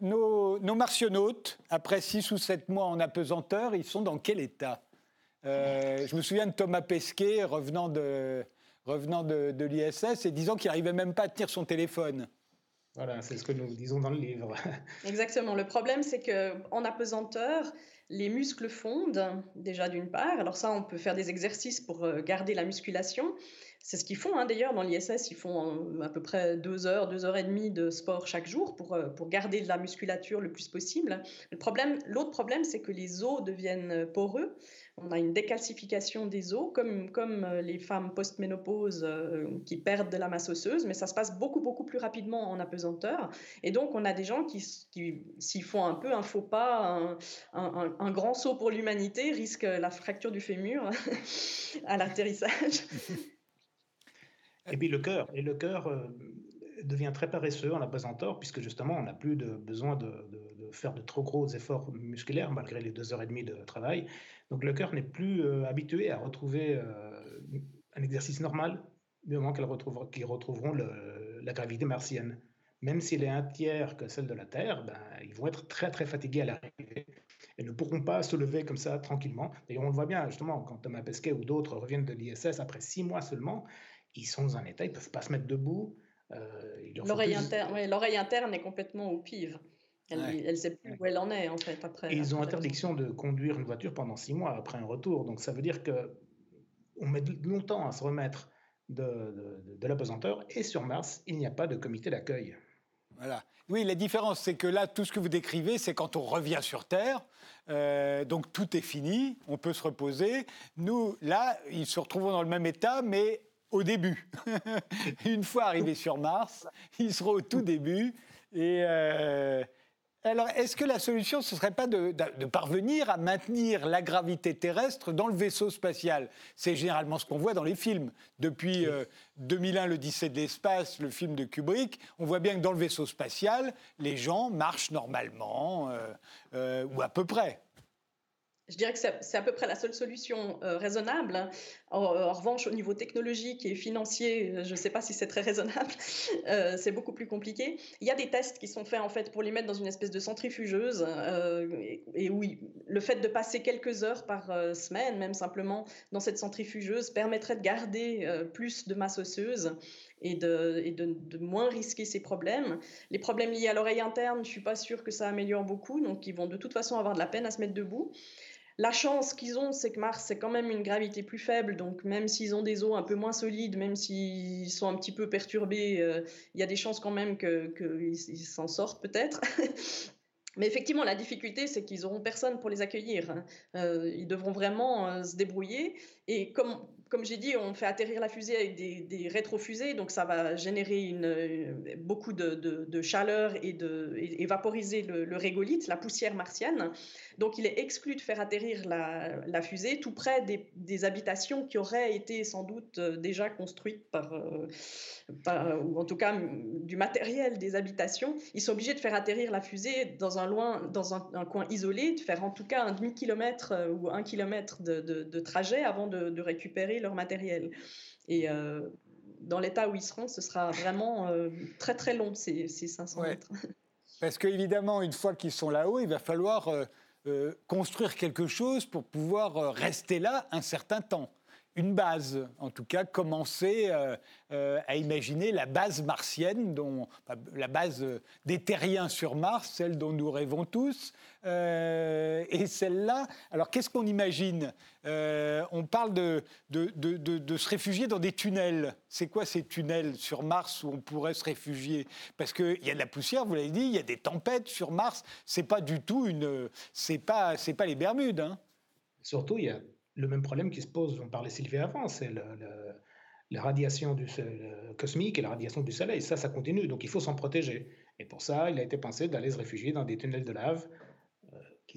nos, nos, martionautes, après 6 ou 7 mois en apesanteur, ils sont dans quel état? Euh, Je me souviens de Thomas Pesquet revenant de, revenant de, de l'ISS et disant qu'il n'arrivait même pas à tenir son téléphone. Voilà, c'est ce que nous disons dans le livre. Exactement. Le problème, c'est qu'en apesanteur, les muscles fondent, déjà d'une part. Alors ça, on peut faire des exercices pour euh, garder la musculation. C'est ce qu'ils font hein, d'ailleurs dans l'ISS. Ils font à peu près deux heures, deux heures et demie de sport chaque jour pour, euh, pour garder de la musculature le plus possible. Le problème, l'autre problème, c'est que les os deviennent poreux. On a une décalcification des os, comme, comme euh, les femmes post-ménopause euh, qui perdent de la masse osseuse, mais ça se passe beaucoup, beaucoup plus rapidement en apesanteur. Et donc, on a des gens qui, qui s'ils font un peu un faux pas, un grand saut pour l'humanité, risquent la fracture du fémur (laughs) à l'atterrissage. (laughs) Et puis le cœur, et le cœur euh, devient très paresseux en apesanteur, puisque justement on n'a plus de, besoin de, faire de trop gros efforts musculaires malgré les deux heures et demie de travail. Donc le cœur n'est plus euh, habitué à retrouver euh, un exercice normal du moment qu'ils retrouveront, retrouveront la gravité martienne. Même s'il est un tiers que celle de la Terre, ben, ils vont être très très fatigués à l'arrivée et ne pourront pas se lever comme ça tranquillement. D'ailleurs, on le voit bien justement quand Thomas Pesquet ou d'autres reviennent de l'ISS après six mois seulement, ils sont dans un état, ils ne peuvent pas se mettre debout. Euh, l'oreille interne, interne est complètement au pire. Elle ne sait plus où elle en est, en fait, après. ils ont interdiction de conduire une voiture pendant six mois après un retour. Donc, ça veut dire qu'on met longtemps à se remettre de, de, de l'apesanteur. Et sur Mars, il n'y a pas de comité d'accueil. Voilà. Oui, la différence, c'est que là, tout ce que vous décrivez, c'est quand on revient sur Terre. Euh, donc tout est fini, on peut se reposer. Nous, là, ils se retrouvent dans le même état, mais au début. (laughs) Une fois arrivés sur Mars, ils seront au tout début. Et euh, alors, est-ce que la solution, ce ne serait pas de, parvenir à maintenir la gravité terrestre dans le vaisseau spatial? C'est généralement ce qu'on voit dans les films. Depuis 2001, euh, le 17 de l'espace, le film de Kubrick, on voit bien que dans le vaisseau spatial, les gens marchent normalement, euh, ou à peu près. Je dirais que c'est à peu près la seule solution euh, raisonnable. En, revanche, au niveau technologique et financier, euh, je ne sais pas si c'est très raisonnable. (laughs) Euh, c'est beaucoup plus compliqué. Il y a des tests qui sont faits en fait pour les mettre dans une espèce de centrifugeuse. et, oui, le fait de passer quelques heures par semaine, même simplement dans cette centrifugeuse, permettrait de garder plus de masse osseuse et de, de, moins risquer ces problèmes. Les problèmes liés à l'oreille interne, je ne suis pas sûre que ça améliore beaucoup, donc ils vont de toute façon avoir de la peine à se mettre debout. La chance qu'ils ont, c'est que Mars, c'est quand même une gravité plus faible, donc même s'ils ont des os un peu moins solides, même s'ils sont un petit peu perturbés, euh, il y a des chances quand même qu'ils s'en sortent peut-être. (laughs) Mais effectivement, la difficulté, c'est qu'ils n'auront personne pour les accueillir. Hein. Euh, ils devront vraiment euh, se débrouiller. Et comme, comme j'ai dit, on fait atterrir la fusée avec des, rétrofusées, donc ça va générer beaucoup de, chaleur et, de, vaporiser le, le, régolithe, la poussière martienne. Donc il est exclu de faire atterrir la, fusée tout près des, habitations qui auraient été sans doute euh, déjà construites par, par, ou en tout cas du matériel des habitations. Ils sont obligés de faire atterrir la fusée dans un, loin, dans un, coin isolé, de faire en tout cas un demi-kilomètre ou un kilomètre de, de trajet avant de récupérer leur matériel. Et euh, dans l'état où ils seront, ce sera vraiment euh, très très long, ces, ces 500 mètres. (laughs) Parce qu'évidemment, une fois qu'ils sont là-haut, il va falloir euh, construire quelque chose pour pouvoir rester là un certain temps une base, en tout cas commencer euh, euh, à imaginer la base martienne, dont, la base des terriens sur Mars, celle dont nous rêvons tous, euh, et celle-là. Alors qu'est-ce qu'on imagine On parle de se réfugier dans des tunnels. C'est quoi ces tunnels sur Mars où on pourrait se réfugier? Parce qu'il y a de la poussière, vous l'avez dit, il y a des tempêtes sur Mars. C'est pas du tout une, c'est pas, pas les Bermudes. Hein. Surtout, il y a le même problème qui se pose, on parlait Sylvie avant, c'est la radiation du, cosmique et la radiation du Soleil. Ça, ça continue, donc il faut s'en protéger. Et pour ça, il a été pensé d'aller se réfugier dans des tunnels de lave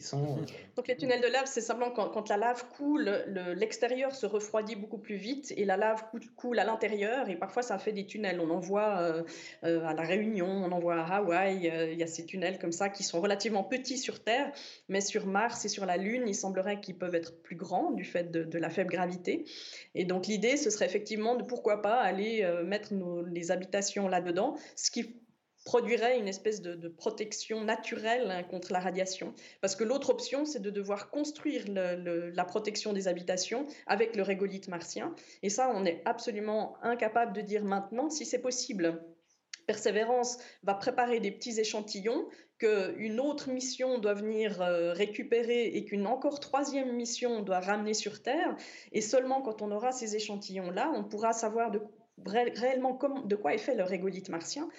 sont... Euh, (laughs) Donc les tunnels de lave, c'est simplement quand, la lave coule, l'extérieur se refroidit beaucoup plus vite et la lave coule, à l'intérieur et parfois ça fait des tunnels. On en voit euh, euh, à La Réunion, on en voit à Hawaï, il y a ces tunnels comme ça qui sont relativement petits sur Terre, mais sur Mars et sur la Lune, il semblerait qu'ils peuvent être plus grands du fait de, la faible gravité. Et donc l'idée, ce serait effectivement de pourquoi pas aller mettre nos, les habitations là-dedans, ce qui produirait une espèce de, protection naturelle hein, contre la radiation. Parce que l'autre option, c'est de devoir construire la protection des habitations avec le régolithe martien. Et ça, on est absolument incapable de dire maintenant si c'est possible. Persévérance va préparer des petits échantillons qu'une autre mission doit venir euh, récupérer et qu'une encore troisième mission doit ramener sur Terre. Et seulement quand on aura ces échantillons-là, on pourra savoir réellement de quoi est fait le régolithe martien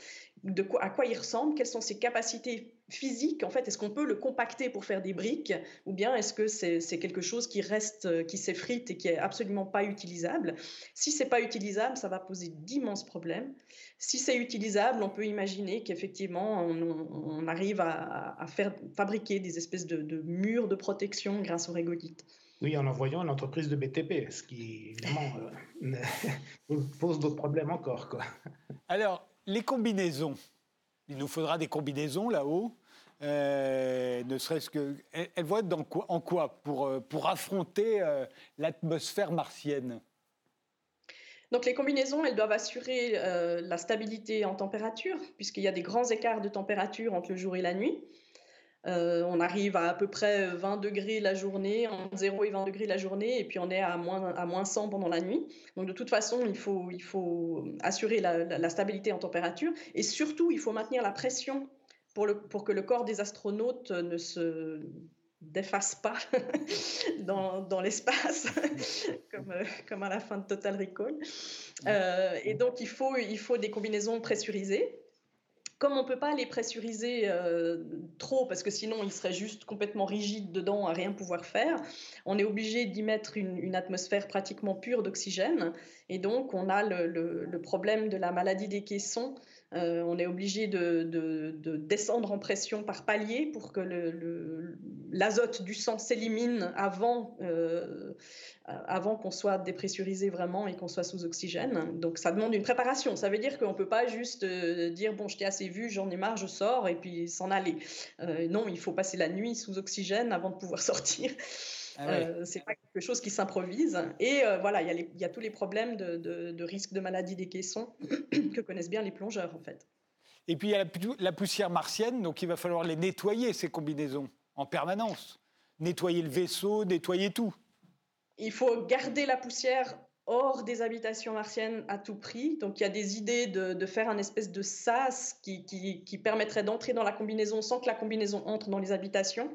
de quoi, à quoi il ressemble, quelles sont ses capacités physiques. En fait, est-ce qu'on peut le compacter pour faire des briques ou bien est-ce que c'est quelque chose qui reste, euh, qui s'effrite et qui est absolument pas utilisable Si c'est pas utilisable, ça va poser d'immenses problèmes. Si c'est utilisable, on peut imaginer qu'effectivement, on, arrive à, faire fabriquer des espèces de, murs de protection grâce au régolithe. Oui, en envoyant une entreprise de BTP, ce qui évidemment euh, (laughs) pose d'autres problèmes encore. Quoi. Alors, les combinaisons, il nous faudra des combinaisons là-haut. Euh, ne serait-ce que. Elles, vont être en quoi pour, euh, pour affronter euh, l'atmosphère martienne donc les combinaisons, elles doivent assurer la stabilité en température, puisqu'il y a des grands écarts de température entre le jour et la nuit. Euh, on arrive à à peu près 20 degrés la journée, entre 0 et 20 degrés la journée, et puis on est à moins, à moins 100 pendant la nuit. Donc de toute façon, il faut, il faut assurer la, stabilité en température, et surtout, il faut maintenir la pression pour, le, pour que le corps des astronautes ne se défasse pas (laughs) dans, dans l'espace, (laughs) comme, comme, à la fin de Total Recall. Euh, et donc, il faut, il faut des combinaisons pressurisées. Comme on ne peut pas les pressuriser euh, trop, parce que sinon ils seraient juste complètement rigides dedans à rien pouvoir faire, on est obligé d'y mettre une, atmosphère pratiquement pure d'oxygène. Et donc on a le, problème de la maladie des caissons euh, on est obligé de, descendre en pression par palier pour que l'azote du sang s'élimine avant, euh, avant qu'on soit dépressurisé vraiment et qu'on soit sous oxygène. Donc ça demande une préparation. Ça veut dire qu'on ne peut pas juste euh, dire bon, je t'ai assez vu, j'en ai marre, je sors et puis s'en aller. non, il faut passer la nuit sous oxygène avant de pouvoir (laughs) sortir. Ah euh, c'est pas quelque chose qui s'improvise. Et euh, voilà, il y, a tous les problèmes de, risque de maladie des caissons (clears throat) que connaissent bien les plongeurs, en fait. Et puis il y a la, poussière martienne, donc il va falloir les nettoyer, ces combinaisons, en permanence. Nettoyer le vaisseau, nettoyer tout. Il faut garder la poussière hors des habitations martiennes à tout prix. Donc il y a des idées de, faire un espèce de sas qui, qui permettrait d'entrer dans la combinaison sans que la combinaison entre dans les habitations.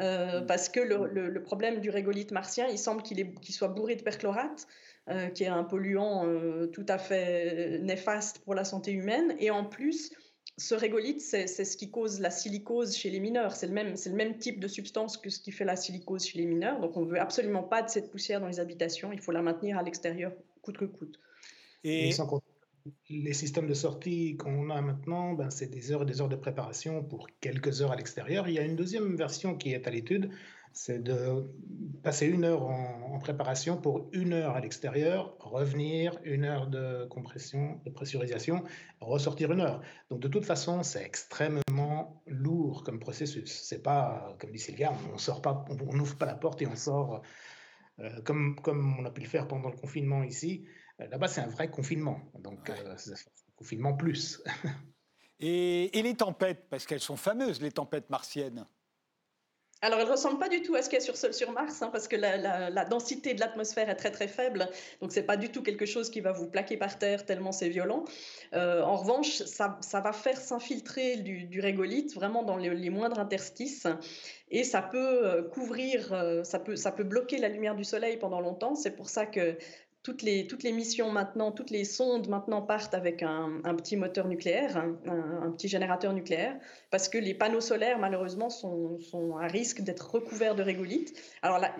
Euh, mm. parce que le, problème du régolithe martien, il semble qu'il soit bourré de perchlorate, euh, qui est un polluant euh, tout à fait néfaste pour la santé humaine. Et en plus, ce régolithe, c'est ce qui cause la silicose chez les mineurs. C'est le, même, le même type de substance que ce qui fait la silicose chez les mineurs. Donc on ne veut absolument pas de cette poussière dans les habitations. Il faut la maintenir à l'extérieur, coûte que coûte. Et, les systèmes de sortie qu'on a maintenant, ben, c'est des heures et des heures de préparation pour quelques heures à l'extérieur. Il y a une deuxième version qui est à l'étude, c'est de passer une heure en, préparation pour une heure à l'extérieur, revenir, une heure de compression, de pressurisation, ressortir une heure. Donc de toute façon, c'est extrêmement lourd comme processus. C'est pas, comme dit Sylvia, on sort pas, on n'ouvre pas la porte et on sort euh, comme, comme on a pu le faire pendant le confinement ici. Euh, là-bas, c'est un vrai confinement. Donc, euh, c'est un confinement plus. (laughs) et, les tempêtes, parce qu'elles sont fameuses, les tempêtes martiennes alors, elles ne ressemblent pas du tout à ce qu'il y a sur, sur Mars, hein, parce que la, densité de l'atmosphère est très très faible, donc ce n'est pas du tout quelque chose qui va vous plaquer par terre tellement c'est violent. Euh, en revanche, ça, va faire s'infiltrer du, du, régolithe vraiment dans les, les, moindres interstices, et ça peut couvrir, ça peut, ça peut bloquer la lumière du soleil pendant longtemps. C'est pour ça que toutes les, toutes les missions maintenant, toutes les sondes maintenant partent avec un, petit moteur nucléaire, un, petit générateur nucléaire, parce que les panneaux solaires, malheureusement, sont, sont à risque d'être recouverts de régolithe. Alors là,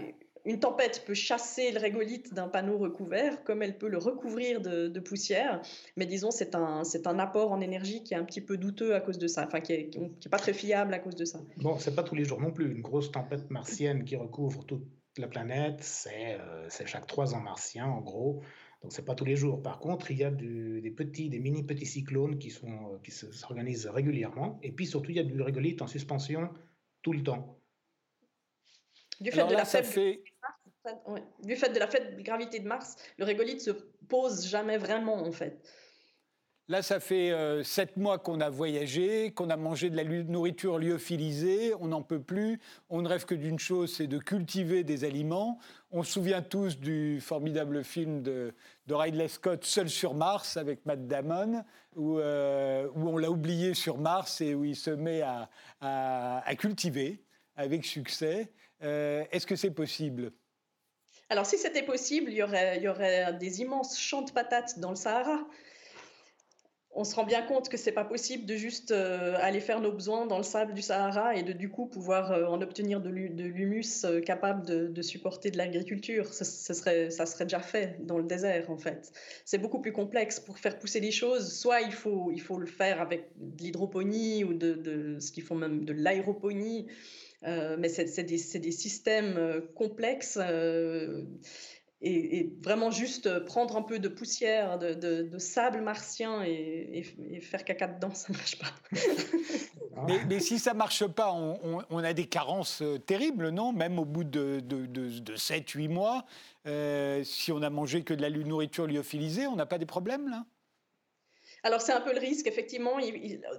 une tempête peut chasser le régolithe d'un panneau recouvert, comme elle peut le recouvrir de, poussière, mais disons, c'est un, c'est un apport en énergie qui est un petit peu douteux à cause de ça, enfin, qui n'est pas très fiable à cause de ça. Bon, c'est pas tous les jours non plus. Une grosse tempête martienne qui recouvre toute la planète, euh, c'est chaque trois ans martien, en gros. Donc, c'est pas tous les jours. Par contre, il y a des petits, des mini petits cyclones qui, sont, euh, qui s'organisent régulièrement. Et puis, surtout, il y a du régolithe en suspension tout le temps. Du fait, de la fait... du fait de la fête de gravité de Mars, le régolithe se pose jamais vraiment, en fait. Là, ça fait euh, sept mois qu'on a voyagé, qu'on a mangé de la nourriture lyophilisée, on n'en peut plus. On ne rêve que d'une chose, c'est de cultiver des aliments. On se souvient tous du formidable film de, Ridley Scott, Seul sur Mars, avec Matt Damon, où, euh, on l'a oublié sur Mars et où il se met à, cultiver avec succès. Euh, est-ce que c'est possible? Alors, si c'était possible, il aurait, il y aurait des immenses champs de patates dans le Sahara on se rend bien compte que c'est pas possible de juste euh, aller faire nos besoins dans le sable du Sahara et de du coup pouvoir euh, en obtenir de l'humus euh, capable de, supporter de l'agriculture. Ce, serait, ça serait déjà fait dans le désert en fait. C'est beaucoup plus complexe pour faire pousser les choses. Soit il faut, il faut le faire avec de l'hydroponie ou de, ce qu'ils font même de l'aéroponie. mais c'est des, des, systèmes complexes et, vraiment juste euh, prendre un peu de poussière, de, sable martien et, faire caca dedans, (laughs) ça marche pas. (laughs) mais, si ça ne marche pas, on, a des carences euh, terribles, non? Même au bout de, de 7-8 mois, euh, si on a mangé que de la nourriture lyophilisée, on n'a pas des problèmes là? Alors c'est un peu le risque, effectivement,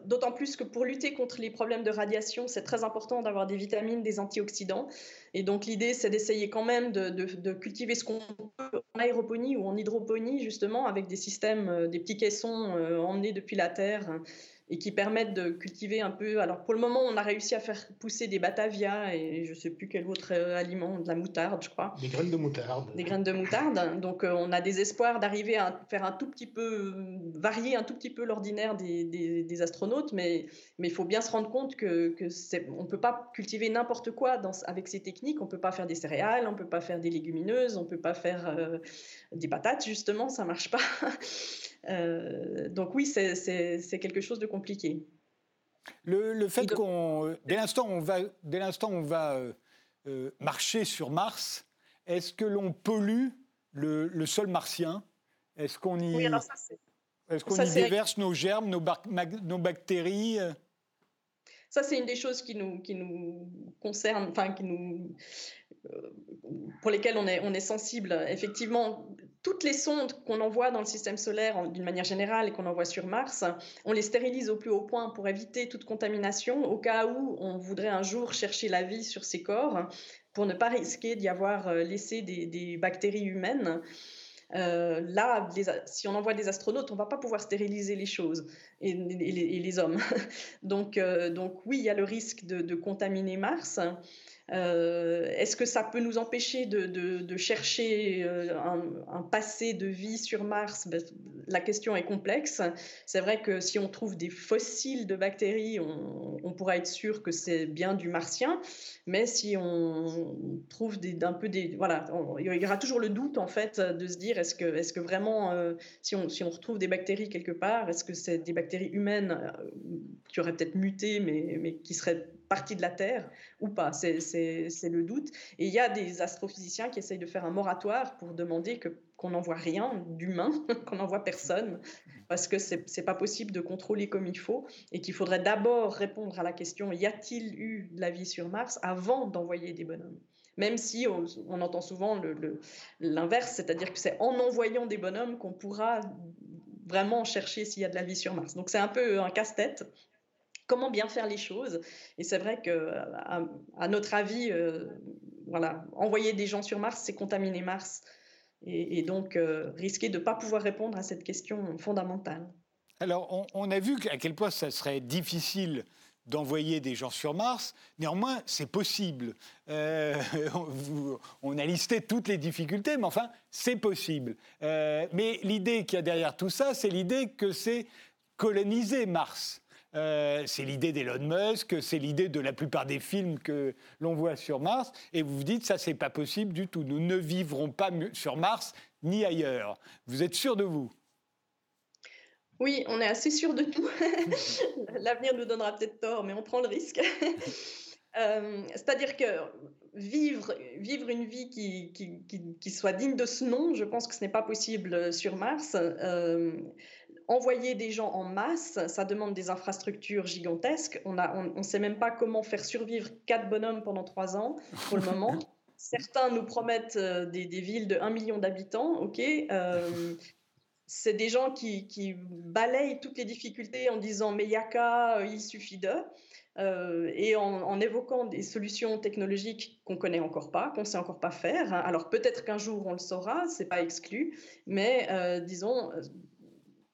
d'autant plus que pour lutter contre les problèmes de radiation, c'est très important d'avoir des vitamines, des antioxydants. Et donc l'idée, c'est d'essayer quand même de, cultiver ce qu'on peut en aéroponie ou en hydroponie, justement, avec des systèmes, euh, des petits caissons euh, emmenés depuis la Terre et qui permettent de cultiver un peu. Alors pour le moment, on a réussi à faire pousser des batavia et je ne sais plus quel autre euh, aliment, de la moutarde, je crois. Des graines de moutarde. Des graines de moutarde. Donc euh, on a des espoirs d'arriver à faire un tout petit peu, varier un tout petit peu l'ordinaire des, des, astronautes, mais mais il faut bien se rendre compte que, que on ne peut pas cultiver n'importe quoi dans, avec ces techniques. On ne peut pas faire des céréales, on ne peut pas faire des légumineuses, on ne peut pas faire euh, des patates, justement, ça ne marche pas. Euh, donc oui, c'est quelque chose de compliqué. Le, fait qu'on, dès l'instant on va, dès l'instant on va euh, euh, marcher sur Mars, est-ce que l'on pollue le, sol martien? Est-ce qu'on y, est-ce qu'on y déverse nos germes, nos, nos bactéries ça, c'est une des choses qui nous, qui nous concerne, enfin, qui nous, pour lesquelles on est, on est sensible. Effectivement, toutes les sondes qu'on envoie dans le système solaire d'une manière générale et qu'on envoie sur Mars, on les stérilise au plus haut point pour éviter toute contamination au cas où on voudrait un jour chercher la vie sur ces corps pour ne pas risquer d'y avoir euh, laissé des, bactéries humaines. Euh, là, si on envoie des astronautes, on va pas pouvoir stériliser les choses et, les, hommes. (laughs) euh, donc oui, il y a le risque de contaminer Mars. Euh, est-ce que ça peut nous empêcher de, chercher euh, un, passé de vie sur Mars? Ben, La question est complexe. C'est vrai que si on trouve des fossiles de bactéries, on, pourra être sûr que c'est bien du martien. Mais si on trouve des, peu des... Voilà, il y aura toujours le doute en fait de se dire est-ce que, vraiment, euh, si, on, retrouve des bactéries quelque part, est-ce que c'est des bactéries humaines qui auraient peut-être muté mais qui seraient partie de la Terre ou pas C'est le doute. Et il y a des astrophysiciens qui essayent de faire un moratoire pour demander que qu'on n'envoie rien d'humain, (laughs) qu'on n'envoie personne, parce que c'est pas possible de contrôler comme il faut, et qu'il faudrait d'abord répondre à la question y a-t-il eu de la vie sur Mars avant d'envoyer des bonhommes? Même si on, entend souvent l'inverse, c'est-à-dire que c'est en envoyant des bonhommes qu'on pourra vraiment chercher s'il y a de la vie sur Mars. Donc c'est un peu un casse-tête, comment bien faire les choses. Et c'est vrai que, à, notre avis, euh, voilà, envoyer des gens sur Mars, c'est contaminer Mars. Et, donc euh, risquer de ne pas pouvoir répondre à cette question fondamentale. Alors, on, a vu à quel point ça serait difficile d'envoyer des gens sur Mars. Néanmoins, c'est possible. Euh, (laughs) on a listé toutes les difficultés, mais enfin, c'est possible. mais l'idée qu'il y a derrière tout ça, c'est l'idée que c'est coloniser Mars. Euh, c'est l'idée d'Elon Musk, c'est l'idée de la plupart des films que l'on voit sur Mars. Et vous vous dites, ça, c'est pas possible du tout. Nous ne vivrons pas sur Mars ni ailleurs. Vous êtes sûr de vous? Oui, on est assez sûr de tout. (laughs) L'avenir nous donnera peut-être tort, mais on prend le risque. (laughs) Euh, c'est-à-dire que vivre, vivre une vie qui, qui, soit digne de ce nom, je pense que ce n'est pas possible sur Mars. Euh, envoyer des gens en masse, ça demande des infrastructures gigantesques. On ne on, on sait même pas comment faire survivre quatre bonhommes pendant trois ans pour le moment. (laughs) Certains nous promettent euh, des, villes de 1 million d'habitants, ok. Euh, c'est des gens qui, qui, balayent toutes les difficultés en disant mais il n'y a qu'à, il suffit de. Euh, et en, évoquant des solutions technologiques qu'on connaît encore pas, qu'on sait encore pas faire. Alors peut-être qu'un jour on le saura, c'est pas exclu, mais euh, disons,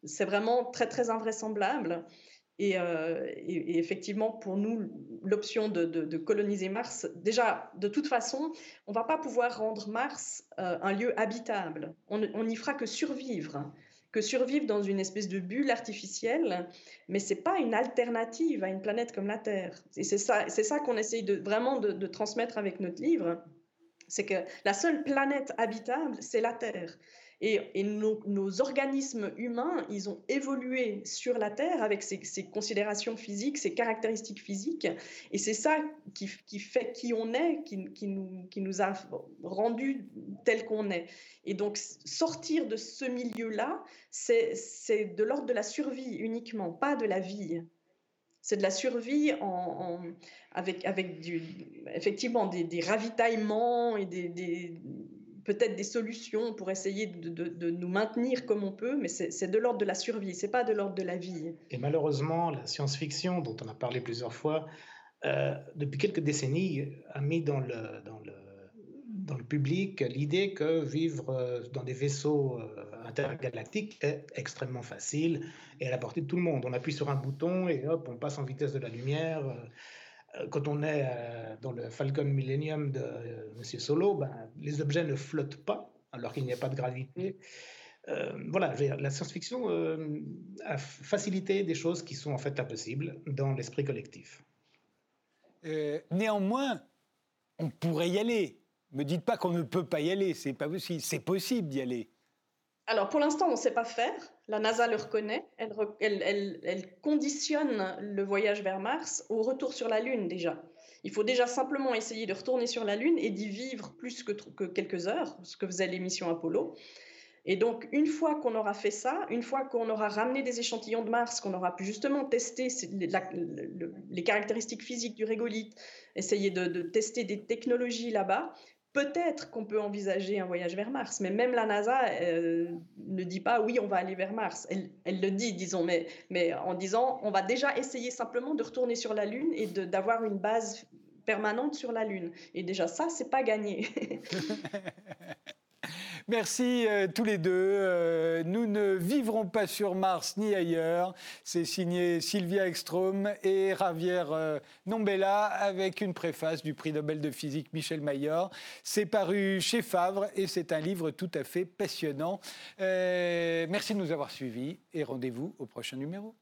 c'est vraiment très très invraisemblable. Et, euh, effectivement, pour nous, l'option de, coloniser Mars, déjà, de toute façon, on va pas pouvoir rendre Mars un lieu habitable. On n'y fera que survivre que survivre dans une espèce de bulle artificielle, mais c'est pas une alternative à une planète comme la Terre. Et c'est ça, ça qu'on essaye de, vraiment de transmettre avec notre livre, c'est que la seule planète habitable, c'est la Terre. Et, nos, organismes humains, ils ont évolué sur la Terre avec ces, considérations physiques, ces caractéristiques physiques. Et c'est ça qui, fait qui on est, qui, nous, a rendus tels qu'on est. Et donc, sortir de ce milieu-là, c'est de l'ordre de la survie uniquement, pas de la vie. C'est de la survie avec, effectivement des ravitaillements et des peut-être des solutions pour essayer de, nous maintenir comme on peut, mais c'est de l'ordre de la survie, c'est pas de l'ordre de la vie. Et malheureusement, la science-fiction, dont on a parlé plusieurs fois, euh, depuis quelques décennies, a mis dans le, dans le, dans le public l'idée que vivre euh, dans des vaisseaux euh, intergalactiques est extrêmement facile et à la portée de tout le monde. On appuie sur un bouton et hop, on passe en vitesse de la lumière. Euh, quand on est euh, dans le Falcon Millennium de euh, M. Solo, ben, les objets ne flottent pas alors qu'il n'y a pas de gravité. voilà, la science-fiction a facilité des choses qui sont en fait impossibles dans l'esprit collectif. néanmoins, on pourrait y aller. Me dites pas qu'on ne peut pas y aller, c'est pas possible. C'est possible d'y aller. Alors pour l'instant, on ne sait pas faire. La NASA le reconnaît. Elle, conditionne le voyage vers Mars au retour sur la Lune déjà. Il faut déjà simplement essayer de retourner sur la Lune et d'y vivre plus que, quelques heures, ce que faisait l'émission Apollo. Et donc, une fois qu'on aura fait ça, une fois qu'on aura ramené des échantillons de Mars, qu'on aura pu justement tester les, caractéristiques physiques du régolithe, essayer de tester des technologies là-bas, peut-être qu'on peut envisager un voyage vers Mars, mais même la NASA ne dit pas oui, on va aller vers Mars. Elle, le dit, disons, mais, mais en disant on va déjà essayer simplement de retourner sur la Lune et d'avoir une base permanente sur la Lune. Et déjà ça, c'est pas gagné. (laughs) Merci euh, tous les deux. Euh, nous ne vivrons pas sur Mars ni ailleurs. C'est signé Sylvia Ekstrom et Javier euh, Nombella avec une préface du prix Nobel de physique Michel Mayor. C'est paru chez Favre et c'est un livre tout à fait passionnant. merci de nous avoir suivis et rendez-vous au prochain numéro.